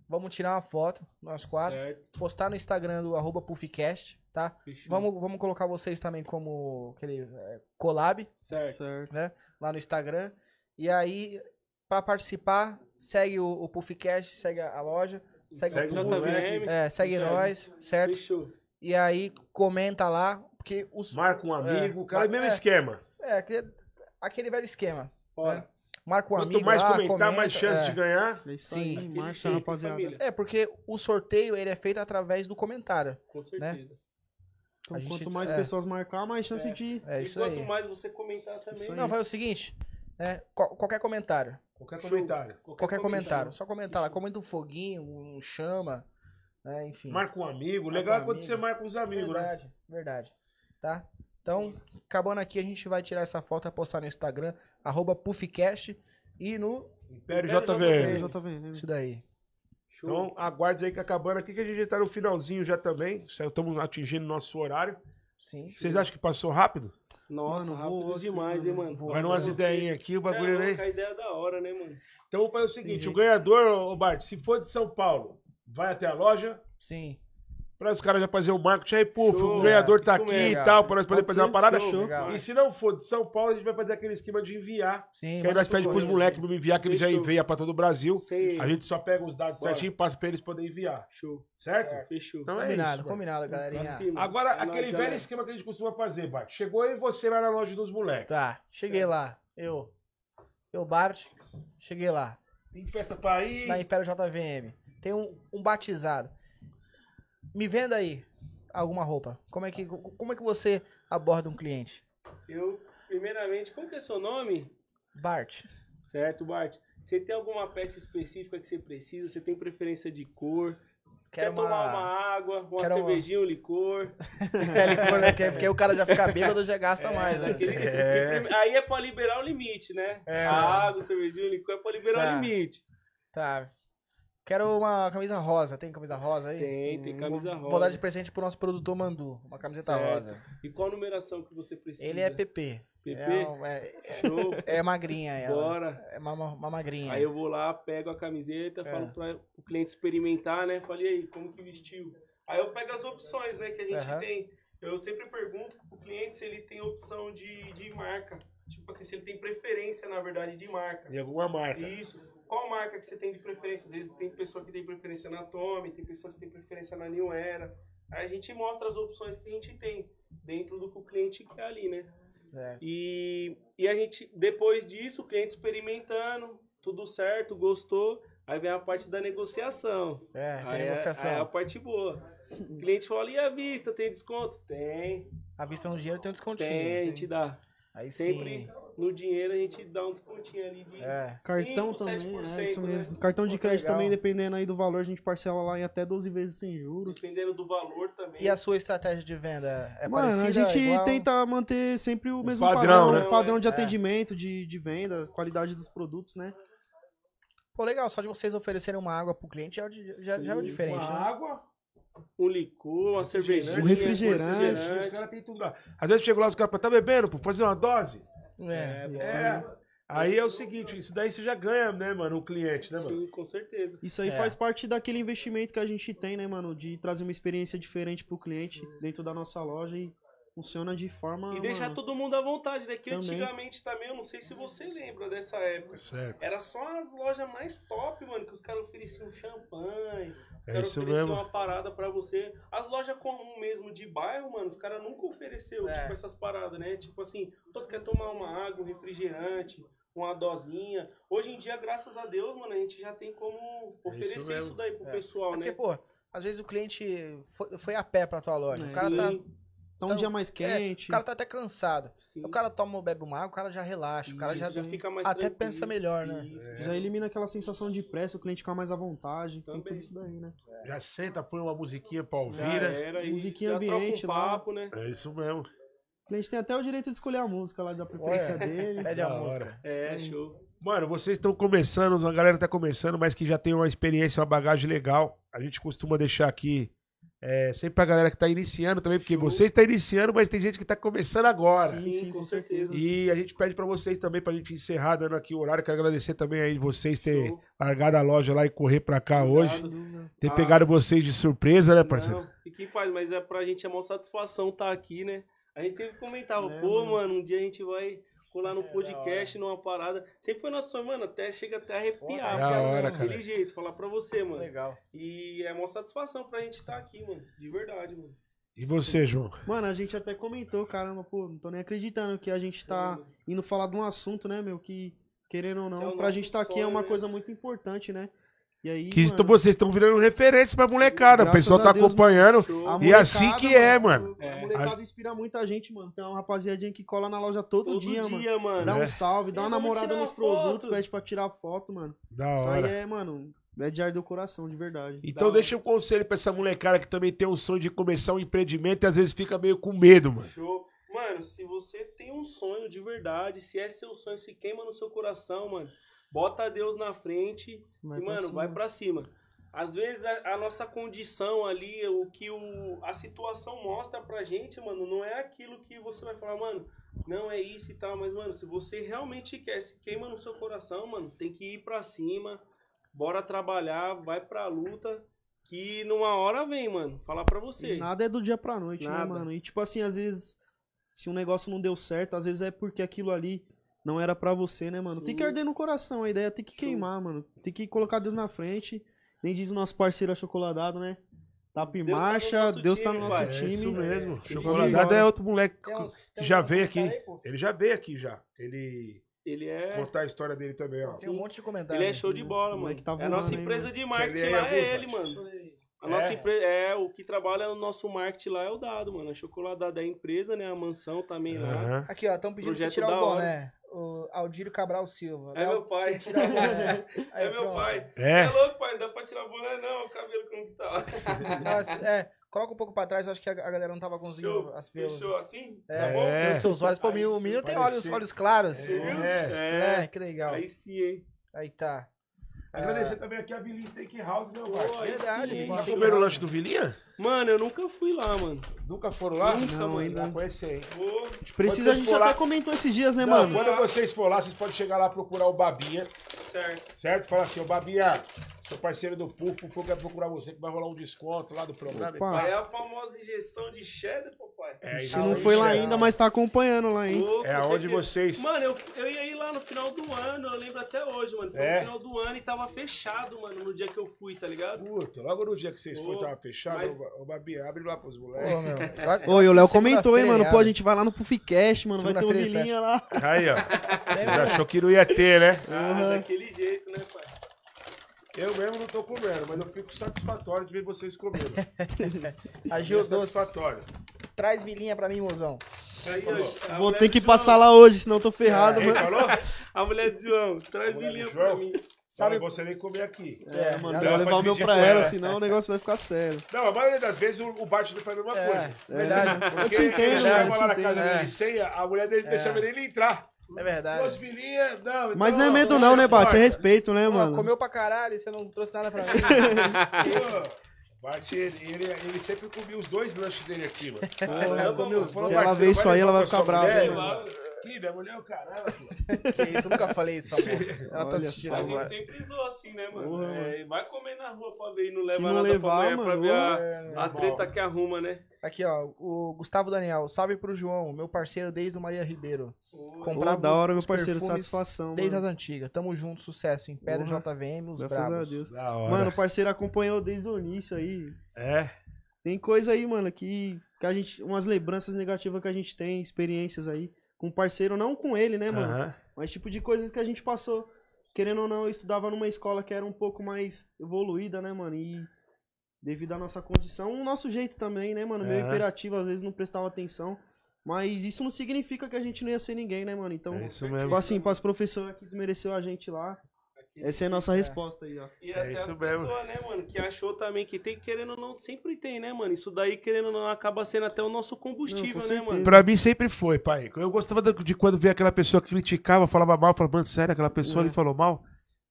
Vamos tirar uma foto, nós quatro. Certo. Postar no Instagram do arroba Puffcast, tá? Fechou. Vamos, vamos colocar vocês também como aquele é, collab Certo. Certo. lá no Instagram. E aí, pra participar, segue o, o Puffcast, segue a, a loja, segue, Segue o o Puff, JVM. é, segue Segue. nós, certo? Fechou. E aí, comenta lá, porque os... Marca um amigo, É, cara, é o mesmo é. esquema. É, aquele, aquele velho esquema. Bora. Marca um Quanto amigo mais lá, comentar, comenta, mais chance é. de ganhar. É Sim. aí, marcha, rapaziada. É, porque o sorteio, ele é feito através do comentário. Com certeza. Então, A gente- quanto mais é. pessoas marcar, mais chance É. de. É e isso quanto aí. mais você comentar também. Não, faz o seguinte, né? qual- qualquer comentário. Qualquer Show. comentário. Qualquer comentário. Só comentar lá. Comenta um foguinho, um chama, né? Enfim. Marca um amigo. Marca Legal um é quando amigo. você marca uns amigos, né? verdade, verdade. Tá? Então, acabando aqui, a gente vai tirar essa foto e postar no Instagram, arroba Puffcast e no. Império Império JVM. Vendo. Isso daí. Show. Então, aguarde aí que acabando aqui, que a gente já tá no finalzinho já também. Estamos atingindo nosso horário. Sim. Vocês acham que passou rápido? Nossa, Mano, rápido voou, demais, mano. hein, mano. Vai numas Você- ideinhas aqui, o é bagulho louco, aí. A ideia é da hora, né, mano? Então vamos fazer o seguinte: Tem o ganhador, ô Bart, se for de São Paulo, vai até a loja. Sim. Pra os caras já fazer o marketing aí, puf, Show, o ganhador é, tá aqui mesmo. e tal, pra nós poder Pode fazer ser, uma parada. show. Legal. E se não for de São Paulo, a gente vai fazer aquele esquema de enviar. Sim. Que aí nós pedimos pros moleques sim. me enviar, que eles já Fechou. enviam pra todo o Brasil. Sem A gente só pega os dados Bora. certinho e passa pra eles poderem enviar. Show. Certo? Fechou. Então é Combinado, isso. combinado, Pra galerinha. cima. Agora, É aquele nóis, velho galera. esquema que a gente costuma fazer, Bart. Chegou aí você lá na loja dos moleques. Tá, cheguei lá. Eu. Eu, Bart, cheguei lá. Tem festa pra ir. Na Império JVM. Tem um, um batizado. Me venda aí alguma roupa. Como é que, como é que você aborda um cliente? Eu, primeiramente, qual que é seu nome? Bart. Certo, Bart? Você tem alguma peça específica que você precisa? Você tem preferência de cor? Quero Quer tomar uma- uma água, uma Quero uma- cervejinha, um licor? É, licor, né? porque, porque o cara já fica bêbado já gasta É, mais, né? daquele- É. porque Aí é pra liberar o limite, né? É. A água, cervejinha, o licor é pra liberar Tá. o limite. Tá. Quero uma camisa rosa. Tem camisa rosa aí? Tem, tem Hum, camisa rosa. Vou dar de presente pro nosso produtor Mandu. Uma camiseta Certo. rosa. E qual numeração que você precisa? Ele é PP. PP? É, um- é, Show. é magrinha ela. Bora. É uma, uma magrinha. Aí eu vou lá, pego a camiseta, É. falo para o cliente experimentar, né? Falei aí, como que vestiu? Aí eu pego as opções, né, que a gente Aham. tem. Eu sempre pergunto pro cliente se ele tem opção de, de marca. Tipo assim, se ele tem preferência, na verdade, de marca. De alguma marca. Isso. Qual marca que você tem de preferência? Às vezes tem pessoa que tem preferência na Tommy, tem pessoa que tem preferência na New Era. Aí a gente mostra as opções que a gente tem dentro do que o cliente quer ali, né? Certo. E, e a gente, depois disso, o cliente experimentando, tudo certo, gostou, aí vem a parte da negociação. É, tem Aí é- negociação. é a parte boa. O cliente fala, e a vista, tem desconto? Tem, A vista no dinheiro tem um descontinho. tem, a gente dá. Aí Sempre sim. No dinheiro a gente dá um descontinho ali de É. Cartão 5, também, 7%, é isso né? mesmo. Cartão de Pô, crédito legal. também, dependendo aí do valor, a gente parcela lá em até 12 vezes sem juros. Dependendo do valor também. E a sua estratégia de venda é Mano, a parecida? gente igual? tenta manter sempre o mesmo padrão, padrão, né? né? padrão de É. atendimento, de, de venda, qualidade dos produtos, né? Pô, legal, só de vocês oferecerem uma água pro cliente já, é o di- já, já é o Sim, diferente, Uma né? água, Um licor, uma cervejinha. Um refrigerante. os caras têm tudo lá. Às vezes chego lá, os caras falam, tá bebendo, pô, fazer uma dose? É. É, É. Aí é o seguinte, isso daí você já ganha, né, mano, o cliente, né, mano? Sim, com certeza. Isso aí É. faz parte daquele investimento que a gente tem, né, mano? De trazer uma experiência diferente pro cliente dentro da nossa loja e funciona de forma. E deixar mano, todo mundo à vontade, né? Que Também. antigamente também, eu não sei se você lembra dessa época. Certo. Era só as lojas mais top, mano, que os caras ofereciam champanhe, É isso mesmo. uma parada pra você. As lojas comum mesmo de bairro, mano, os caras nunca ofereceu, É. tipo, essas paradas, né? Tipo assim, você quer tomar uma água, um refrigerante, uma dosinha. Hoje em dia, graças a Deus, mano, a gente já tem como oferecer isso, mesmo. daí pro É. pessoal, Porque, né? pô, às vezes o cliente foi, foi a pé pra tua loja. É, o cara sim. tá. Tá um Então, dia mais quente. O cara tá até cansado. Sim. O cara toma, bebe uma água, o cara já relaxa. O cara já, Isso, fica mais até pensa melhor, né? Isso. Já elimina aquela sensação de pressa, o cliente fica mais à vontade. Tem Também. tudo isso daí, né? Já senta, põe uma musiquinha pra ouvir, Já né? era, e Musiquinha já troca um ambiente lá. papo, né? É isso mesmo. O cliente tem até o direito de escolher a música lá da preferência dele. Pede a Da música. hora. É, Sim. show. Mano, vocês estão começando, a galera tá começando, mas que já tem uma experiência, uma bagagem legal. A gente costuma deixar aqui é, sempre pra galera que tá iniciando também, porque Show. vocês estão iniciando, mas tem gente que tá começando agora. Sim, sim, com certeza. E a gente pede pra vocês também, pra gente encerrar, dando aqui o horário. Quero agradecer também aí vocês ter Show. largado a loja lá e correr pra cá hoje. Obrigado. Dúvida. Ter Ah. pegado vocês de surpresa, né, parceiro? Não, fique em paz, mas é pra gente é uma satisfação estar aqui, né? A gente sempre comentava, É, pô, mano, um dia a gente vai colar no É, podcast, numa parada. Sempre foi nosso sonho, mano, até chega até a arrepiar. Da cara, hora, daquele cara. jeito, falar pra você, mano. Legal. E é uma satisfação pra gente estar aqui, mano. De verdade, mano. E você, João? Mano, a gente até comentou, caramba, pô, não tô nem acreditando que a gente tá indo falar de um assunto, né, meu, que, querendo ou é não, o pra gente tá aqui é uma né? coisa muito importante, né? E aí, Que mano, então vocês estão virando referência pra molecada. O pessoal tá Deus, acompanhando. E molecada, assim que é, mano. A É. molecada inspira muita gente, mano. Tem uma rapaziadinha que cola na loja todo, Todo dia, mano. dia, mano. Dá É. um salve, dá E uma namorada nos produtos, pede pra tirar foto, mano. Da Isso aí hora. é, mano, é de arder o coração, de verdade. Então Da deixa um conselho pra essa molecada que também tem um sonho de começar um empreendimento e às vezes fica meio com medo, mano. Show. Mano, se você tem um sonho de verdade, se é seu sonho, se queima no seu coração, mano, bota Deus na frente Vai e, mano, cima. vai pra cima. Às vezes a, a nossa condição ali, o que o, a situação mostra pra gente, mano, não é aquilo que você vai falar, mano, não é isso e tal, mas, mano, se você realmente quer, se queima no seu coração, mano, tem que ir pra cima, bora trabalhar, vai pra luta, que numa hora vem, mano, falar pra você. Nada é do dia pra noite, Nada. né, mano? E tipo assim, às vezes, se um negócio não deu certo, às vezes é porque aquilo ali não era pra você, né, mano? Tem que Sim. arder no coração, a ideia tem que Show. queimar, mano. Tem que colocar Deus na frente. Nem diz o nosso parceiro achocoladado, né? Tapa em Deus tá no marcha, nosso Deus tá time, no nosso pai. É time. isso mesmo. É, Chocoladado é outro moleque que já veio aqui. aí? Ele já veio aqui já. Ele Ele é. contar a história dele também, ó. Tem um monte de comentário. Ele é show de bola, mano. moleque tá é a nossa voando aí, empresa mano. de marketing Ele é lá, é ele, mano. A nossa É? empresa, é, o que trabalha no nosso marketing lá é o Dado, mano. A chocoladada é a empresa, né? A mansão também lá. Aham. Aqui, ó, estão pedindo pra Projeto tirar da o hora. boné. O Aldírio Cabral Silva. É Léo, meu pai. o. Aí, É meu pronto. pai. É. Você é louco, pai? Não dá pra tirar boné, não. O cabelo como que tá. Tá, é, coloca um pouco pra trás, eu acho que a, galera não tava conseguindo Show. as ver. Fechou assim? É, Tá bom? É. os seus olhos. Pô, o menino tem olhos, olhos claros. Viu? É. É, que legal. Aí sim, hein? Aí tá. Agradecer também aqui a Vilinha Steakhouse, Pô, Marcos? aí Verdade, sim, Tem comeram o lanche do Vilinha? Mano, eu nunca fui lá, mano. Nunca foram lá? Nunca, Não, mano. ainda. Vai conhecer, hein? Vou. A gente precisa, a vocês gente até lá- comentou esses dias, né, Não, mano? quando vocês for lá, vocês podem chegar lá procurar o Babinha, Certo. certo? Fala assim, ô Babinha, sou parceiro do Pufo, o Pufo quer procurar você que vai rolar um desconto lá do programa. Opa. Isso aí é a famosa injeção de cheddar, papai. É, gente não foi lá ainda, mas tá acompanhando lá, hein? Ô, É certeza. vocês... Mano, eu, eu ia ir lá no final do ano, eu lembro até hoje, mano. Foi É? no final do ano e tava fechado, mano, no dia que eu fui, tá ligado? Puta, logo no dia que vocês Ô, foram, tava fechado, mas- ô Babi, abre lá pros moleques. Ô, meu. Oi, o Léo comentou, hein, mano? Pô, a gente vai lá no Puffcast, mano. Vai ter um vilinha lá. Aí, ó. Vocês achou que não ia ter, né? Ah, Uhum. daquele jeito, né, pai? Eu mesmo não tô comendo, mas eu fico satisfatório de ver vocês comendo. Agil É satisfatório. Traz vilinha pra mim, mozão. Aí, ó, a Vou ter que João- passar lá hoje, senão eu tô ferrado, Quem mano. falou? A mulher do João, traz João? pra mim. Sabe você nem comer aqui. É, mano, já eu vou levar o meu pra ela, ela. senão o negócio vai ficar sério. Não, a maioria das vezes o, o Bart não faz a mesma É, coisa. verdade. Eu Porque te ele entendo, chegava mano, eu lá na te casa dele sem, a mulher dele É. deixava ele entrar. É verdade. Duas filhinhas, não. Mas então, não é medo ó, não, né, Bate? É respeito, né, Pô, mano? comeu pra caralho e você não trouxe nada pra mim. Bart, ele, ele, ele sempre comia os dois lanches dele aqui, mano. eu Falou, Se ela ver isso aí, ela vai ficar brava, mulher, aqui, minha mulher é o pô. Que isso, eu nunca falei isso, amor. Ela tá Olha assistindo A só. agora. gente sempre zoou assim, né, mano? Porra, É, vai comer na rua pra ver e não Se leva não nada levar, pra mulher pra mano, ver a, É, a treta que arruma, né? Aqui, ó, o Gustavo Daniel. Salve pro João, meu parceiro desde o Maria Ribeiro. Comprava Pô, da hora, meu parceiro, satisfação, Desde mano. as antigas. Tamo junto, sucesso. Império Porra. JVM, os Graças bravos. a Deus. Da hora. Mano, o parceiro acompanhou desde o início aí. É. Tem coisa aí, mano, que, que a gente. Umas lembranças negativas que a gente tem, experiências aí. Com parceiro, não com ele, né, mano? Aham. Mas tipo de coisas que a gente passou. Querendo ou não, eu estudava numa escola que era um pouco mais evoluída, né, mano? E devido à nossa condição, o nosso jeito também, né, mano? Meio imperativo, às vezes não prestava atenção. Mas isso não significa que a gente não ia ser ninguém, né, mano? Então, É isso tipo mesmo. assim, para as professoras que desmereceu a gente lá, essa é a nossa resposta aí, ó. E É até isso as mesmo. pessoas, né, mano, que achou também que tem, querendo ou não, sempre tem, né, mano? Isso daí, querendo ou não, acaba sendo até o nosso combustível, Não, com né, mano? Pra mim sempre foi, pai. Eu gostava de de quando via aquela pessoa que criticava, falava mal, falava, mano, sério, aquela pessoa É. ali falou mal?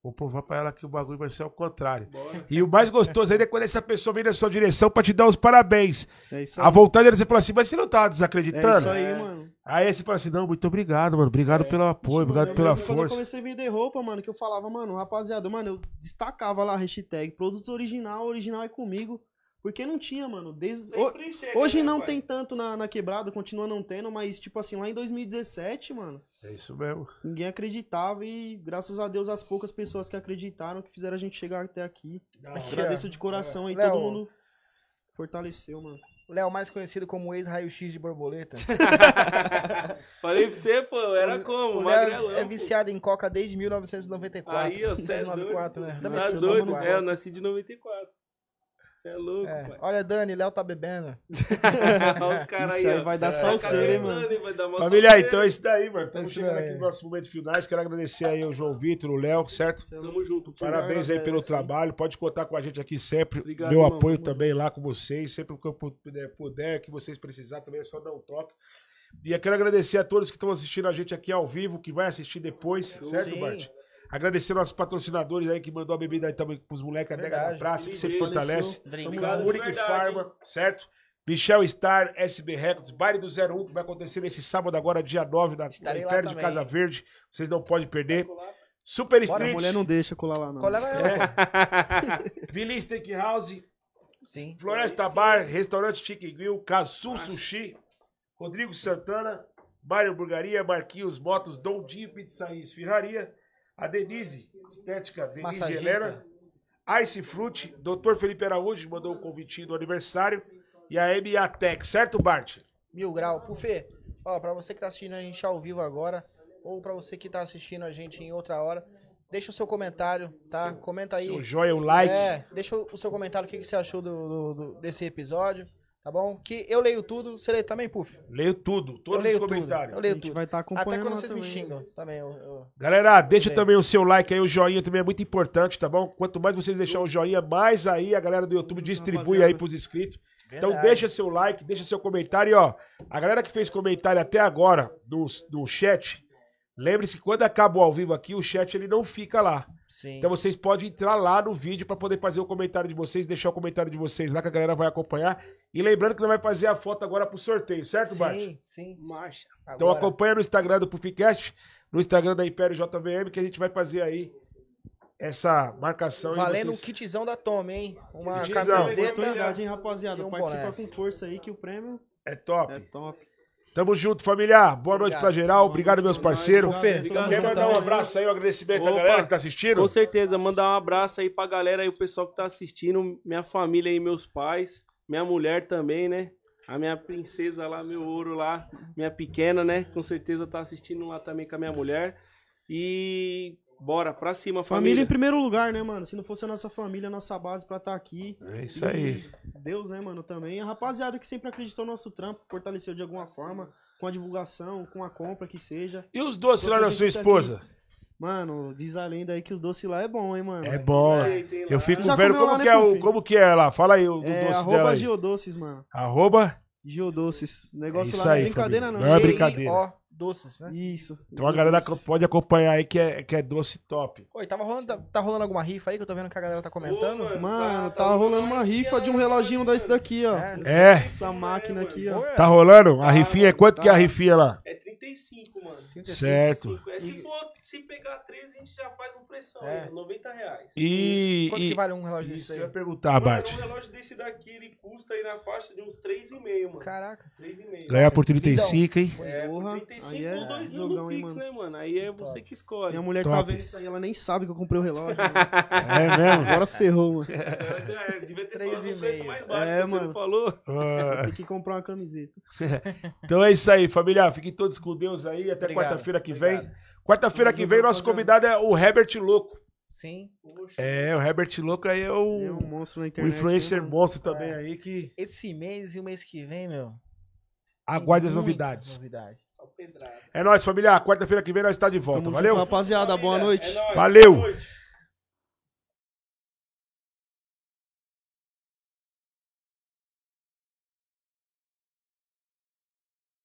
Vou provar pra ela que o bagulho vai ser ao contrário. Bora. E o mais gostoso ainda é quando essa pessoa vem na sua direção pra te dar os parabéns. É isso aí. A vontade era você falar assim, mas você não tá É desacreditando? isso aí, É. mano. Aí você fala assim, não, muito obrigado, mano. Obrigado pelo apoio, obrigado Mano, pela lembro Quando eu força. comecei a vender roupa, mano, que eu falava, mano, rapaziada, mano, eu destacava lá a hashtag produtos original, original é comigo. Porque não tinha, mano. Desde... chega, Hoje né, não pai? tem tanto na, na quebrada, continua não tendo, mas, tipo assim, lá em 2017, mano, É isso mesmo. ninguém acreditava e, graças a Deus, as poucas pessoas que acreditaram que fizeram a gente chegar até aqui. Aqui, Agradeço ó. de coração aí, Léo. todo mundo fortaleceu, mano. Léo, mais conhecido como ex-raio-x de borboleta. Falei pra você, pô, era como? O Léo Magrelão. é pô. viciado em coca desde 1994. Aí, ó, cê é 1994, né? Tá Também Tá sou doido? 94. É, eu nasci de 94. Você é louco, É. pai. Olha, Dani, Léo tá bebendo. Olha os caras aí, aí ó. vai dar Tá salseira, hein, mano. Vai dar uma Família, salseira. então é isso daí, mano. Estamos É isso chegando aí. aqui nos nossos momentos finais. Quero agradecer aí ao João Vitor, o Léo, certo? Tamo junto. Parabéns aí pelo trabalho. Pode contar com a gente aqui sempre. Obrigado, Meu irmão. apoio também lá com vocês. Sempre que eu puder, puder, que vocês precisar também é só dar um toque. E eu quero agradecer a todos que estão assistindo a gente aqui ao vivo, que vai assistir depois, certo, Sim. Bart? Agradecer nossos patrocinadores aí que mandou a bebida aí também pros moleques, a Nega da. Praça, que sempre fortalece. De Uric Pharma, certo? Michel Star, SB Records, Baile do 01, que vai acontecer nesse sábado agora, dia 9, na, lá Império de. Casa Verde. Vocês não podem perder. Super Bora, A Street, mulher não deixa colar lá, não. Qual é? é, Vili Steakhouse, Sim. Floresta Bar, Restaurante Chicken Grill, Casu Sushi, Rodrigo Santana, Mário Burgaria, Marquinhos Motos, Dom Dinho Pizzaria Esfirraria, a Denise, Estética, Denise. Helena, Ice Fruit, Dr. Felipe Araújo mandou um convitinho do aniversário e a MA Tech, certo, Bart? Mil grau. Pufê, ó, pra você que tá assistindo a gente ao vivo agora, ou pra você que tá assistindo a gente em outra hora, deixa o seu comentário, tá? Comenta aí. O joia, o like. É, deixa o seu comentário, o que, que você achou do, do- do- desse episódio, tá bom? Que eu leio tudo, você lê também, Puf? Leio tudo, Eu todos leio os tudo, comentários. eu A leio gente tudo. vai estar Até acompanhando quando lá vocês me também. xingam, também. eu- eu- Galera, deixa Bem. também o seu like aí, o joinha também é muito importante, tá bom? Quanto mais vocês deixar o joinha, mais aí a galera do YouTube distribui aí pros inscritos. Então Verdade. deixa seu like, deixa seu comentário e ó, a galera que fez comentário até agora no, no chat, lembre-se que quando acaba o ao vivo aqui, o chat ele não fica lá. Sim. Então vocês podem entrar lá no vídeo pra poder fazer o comentário de vocês, deixar o comentário de vocês lá que a galera vai acompanhar. E lembrando que não vai fazer a foto agora pro sorteio, certo, Bart? sim, sim. Marcha. Então Agora, acompanha no Instagram do Puficast, no Instagram da Império JVM, que a gente vai fazer aí essa marcação. valendo um vocês- kitzão da Tome, hein? Uma Kitzão. camiseta. Oportunidade, hein, rapaziada? Um Participa boné. com força aí que o prêmio É top. é top. Tamo junto, família. Boa noite pra geral. Obrigado, meus parceiros. Quer mandar um abraço aí, um agradecimento à Opa. galera que tá assistindo? Com certeza, mandar um abraço aí pra galera aí, o pessoal que tá assistindo, minha família aí, meus pais, minha mulher também, né? A minha princesa lá, meu ouro lá, minha pequena, né? Com certeza tá assistindo lá também com a minha mulher. E bora, pra cima, Família família. em primeiro lugar, né, mano? Se não fosse a nossa família, a nossa base pra estar aqui. É isso aí. Deus, né, mano, também. A rapaziada que sempre acreditou no nosso trampo, fortaleceu de alguma forma, com a divulgação, com a compra que seja. E os doces lá da sua tá esposa? Mano, diz a lenda aí que os doces lá é bom, hein, mano. É bom. Aí, lá. Eu fico vendo como lá, que né, é o, como que é lá. Fala aí o do É, doce dela arroba aí. Geodoces, mano. Arroba. Geodoces. O negócio É lá não é aí, brincadeira, família. não. Não é brincadeira. Doces, né? Isso. Então a galera pode acompanhar aí que é, que é doce top. Oi, tava rolando, tá, tá rolando alguma rifa aí que eu tô vendo que a galera tá comentando? Ô, Mano, Tá- tá, tá rolando uma rifa de um reloginho mano. desse daqui, ó. É. É. Essa máquina aqui, ó. Tá rolando? A Ah, rifinha, quanto tá. que é a rifinha lá? É 35, mano. 35. Certo. 35. É, se, for, se pegar 13, a gente já faz um preção. É. aí, 90 reais. E. Quanto e- que vale um relógio Isso desse que eu aí? ia perguntar, Mano, Bart. um relógio desse daqui, ele custa aí na faixa de uns 3,5, mano. Caraca. 3,5. Ganhar por 35, hein? É, por Porra, 35 aí é ou 2 mil no Pix, mano. né, mano? Aí é você que escolhe. Minha mulher Top. tá vendo isso aí, ela nem sabe que eu comprei o relógio. É mesmo? Agora ferrou, mano. É, devia ter Três falado e um preço meio. mais baixo, É, que você mano. não falou. Ah, Tem que comprar uma camiseta. Então é isso aí, família. Fiquem todos com Deus aí. Até Obrigado, quarta-feira que obrigado. vem. Quarta-feira que vem, nosso convidado é o Herbert Louco. Sim. É, o Herbert Louco aí é É o, um monstro na o internet. influencer né, monstro também É. aí que Esse mês e o mês que vem, meu. aguarde as novidades. pedrada. É nóis, família. Quarta-feira que vem nós está de volta. Tamo Valeu? junto, rapaziada. Boa noite. é nóis, Valeu. boa noite.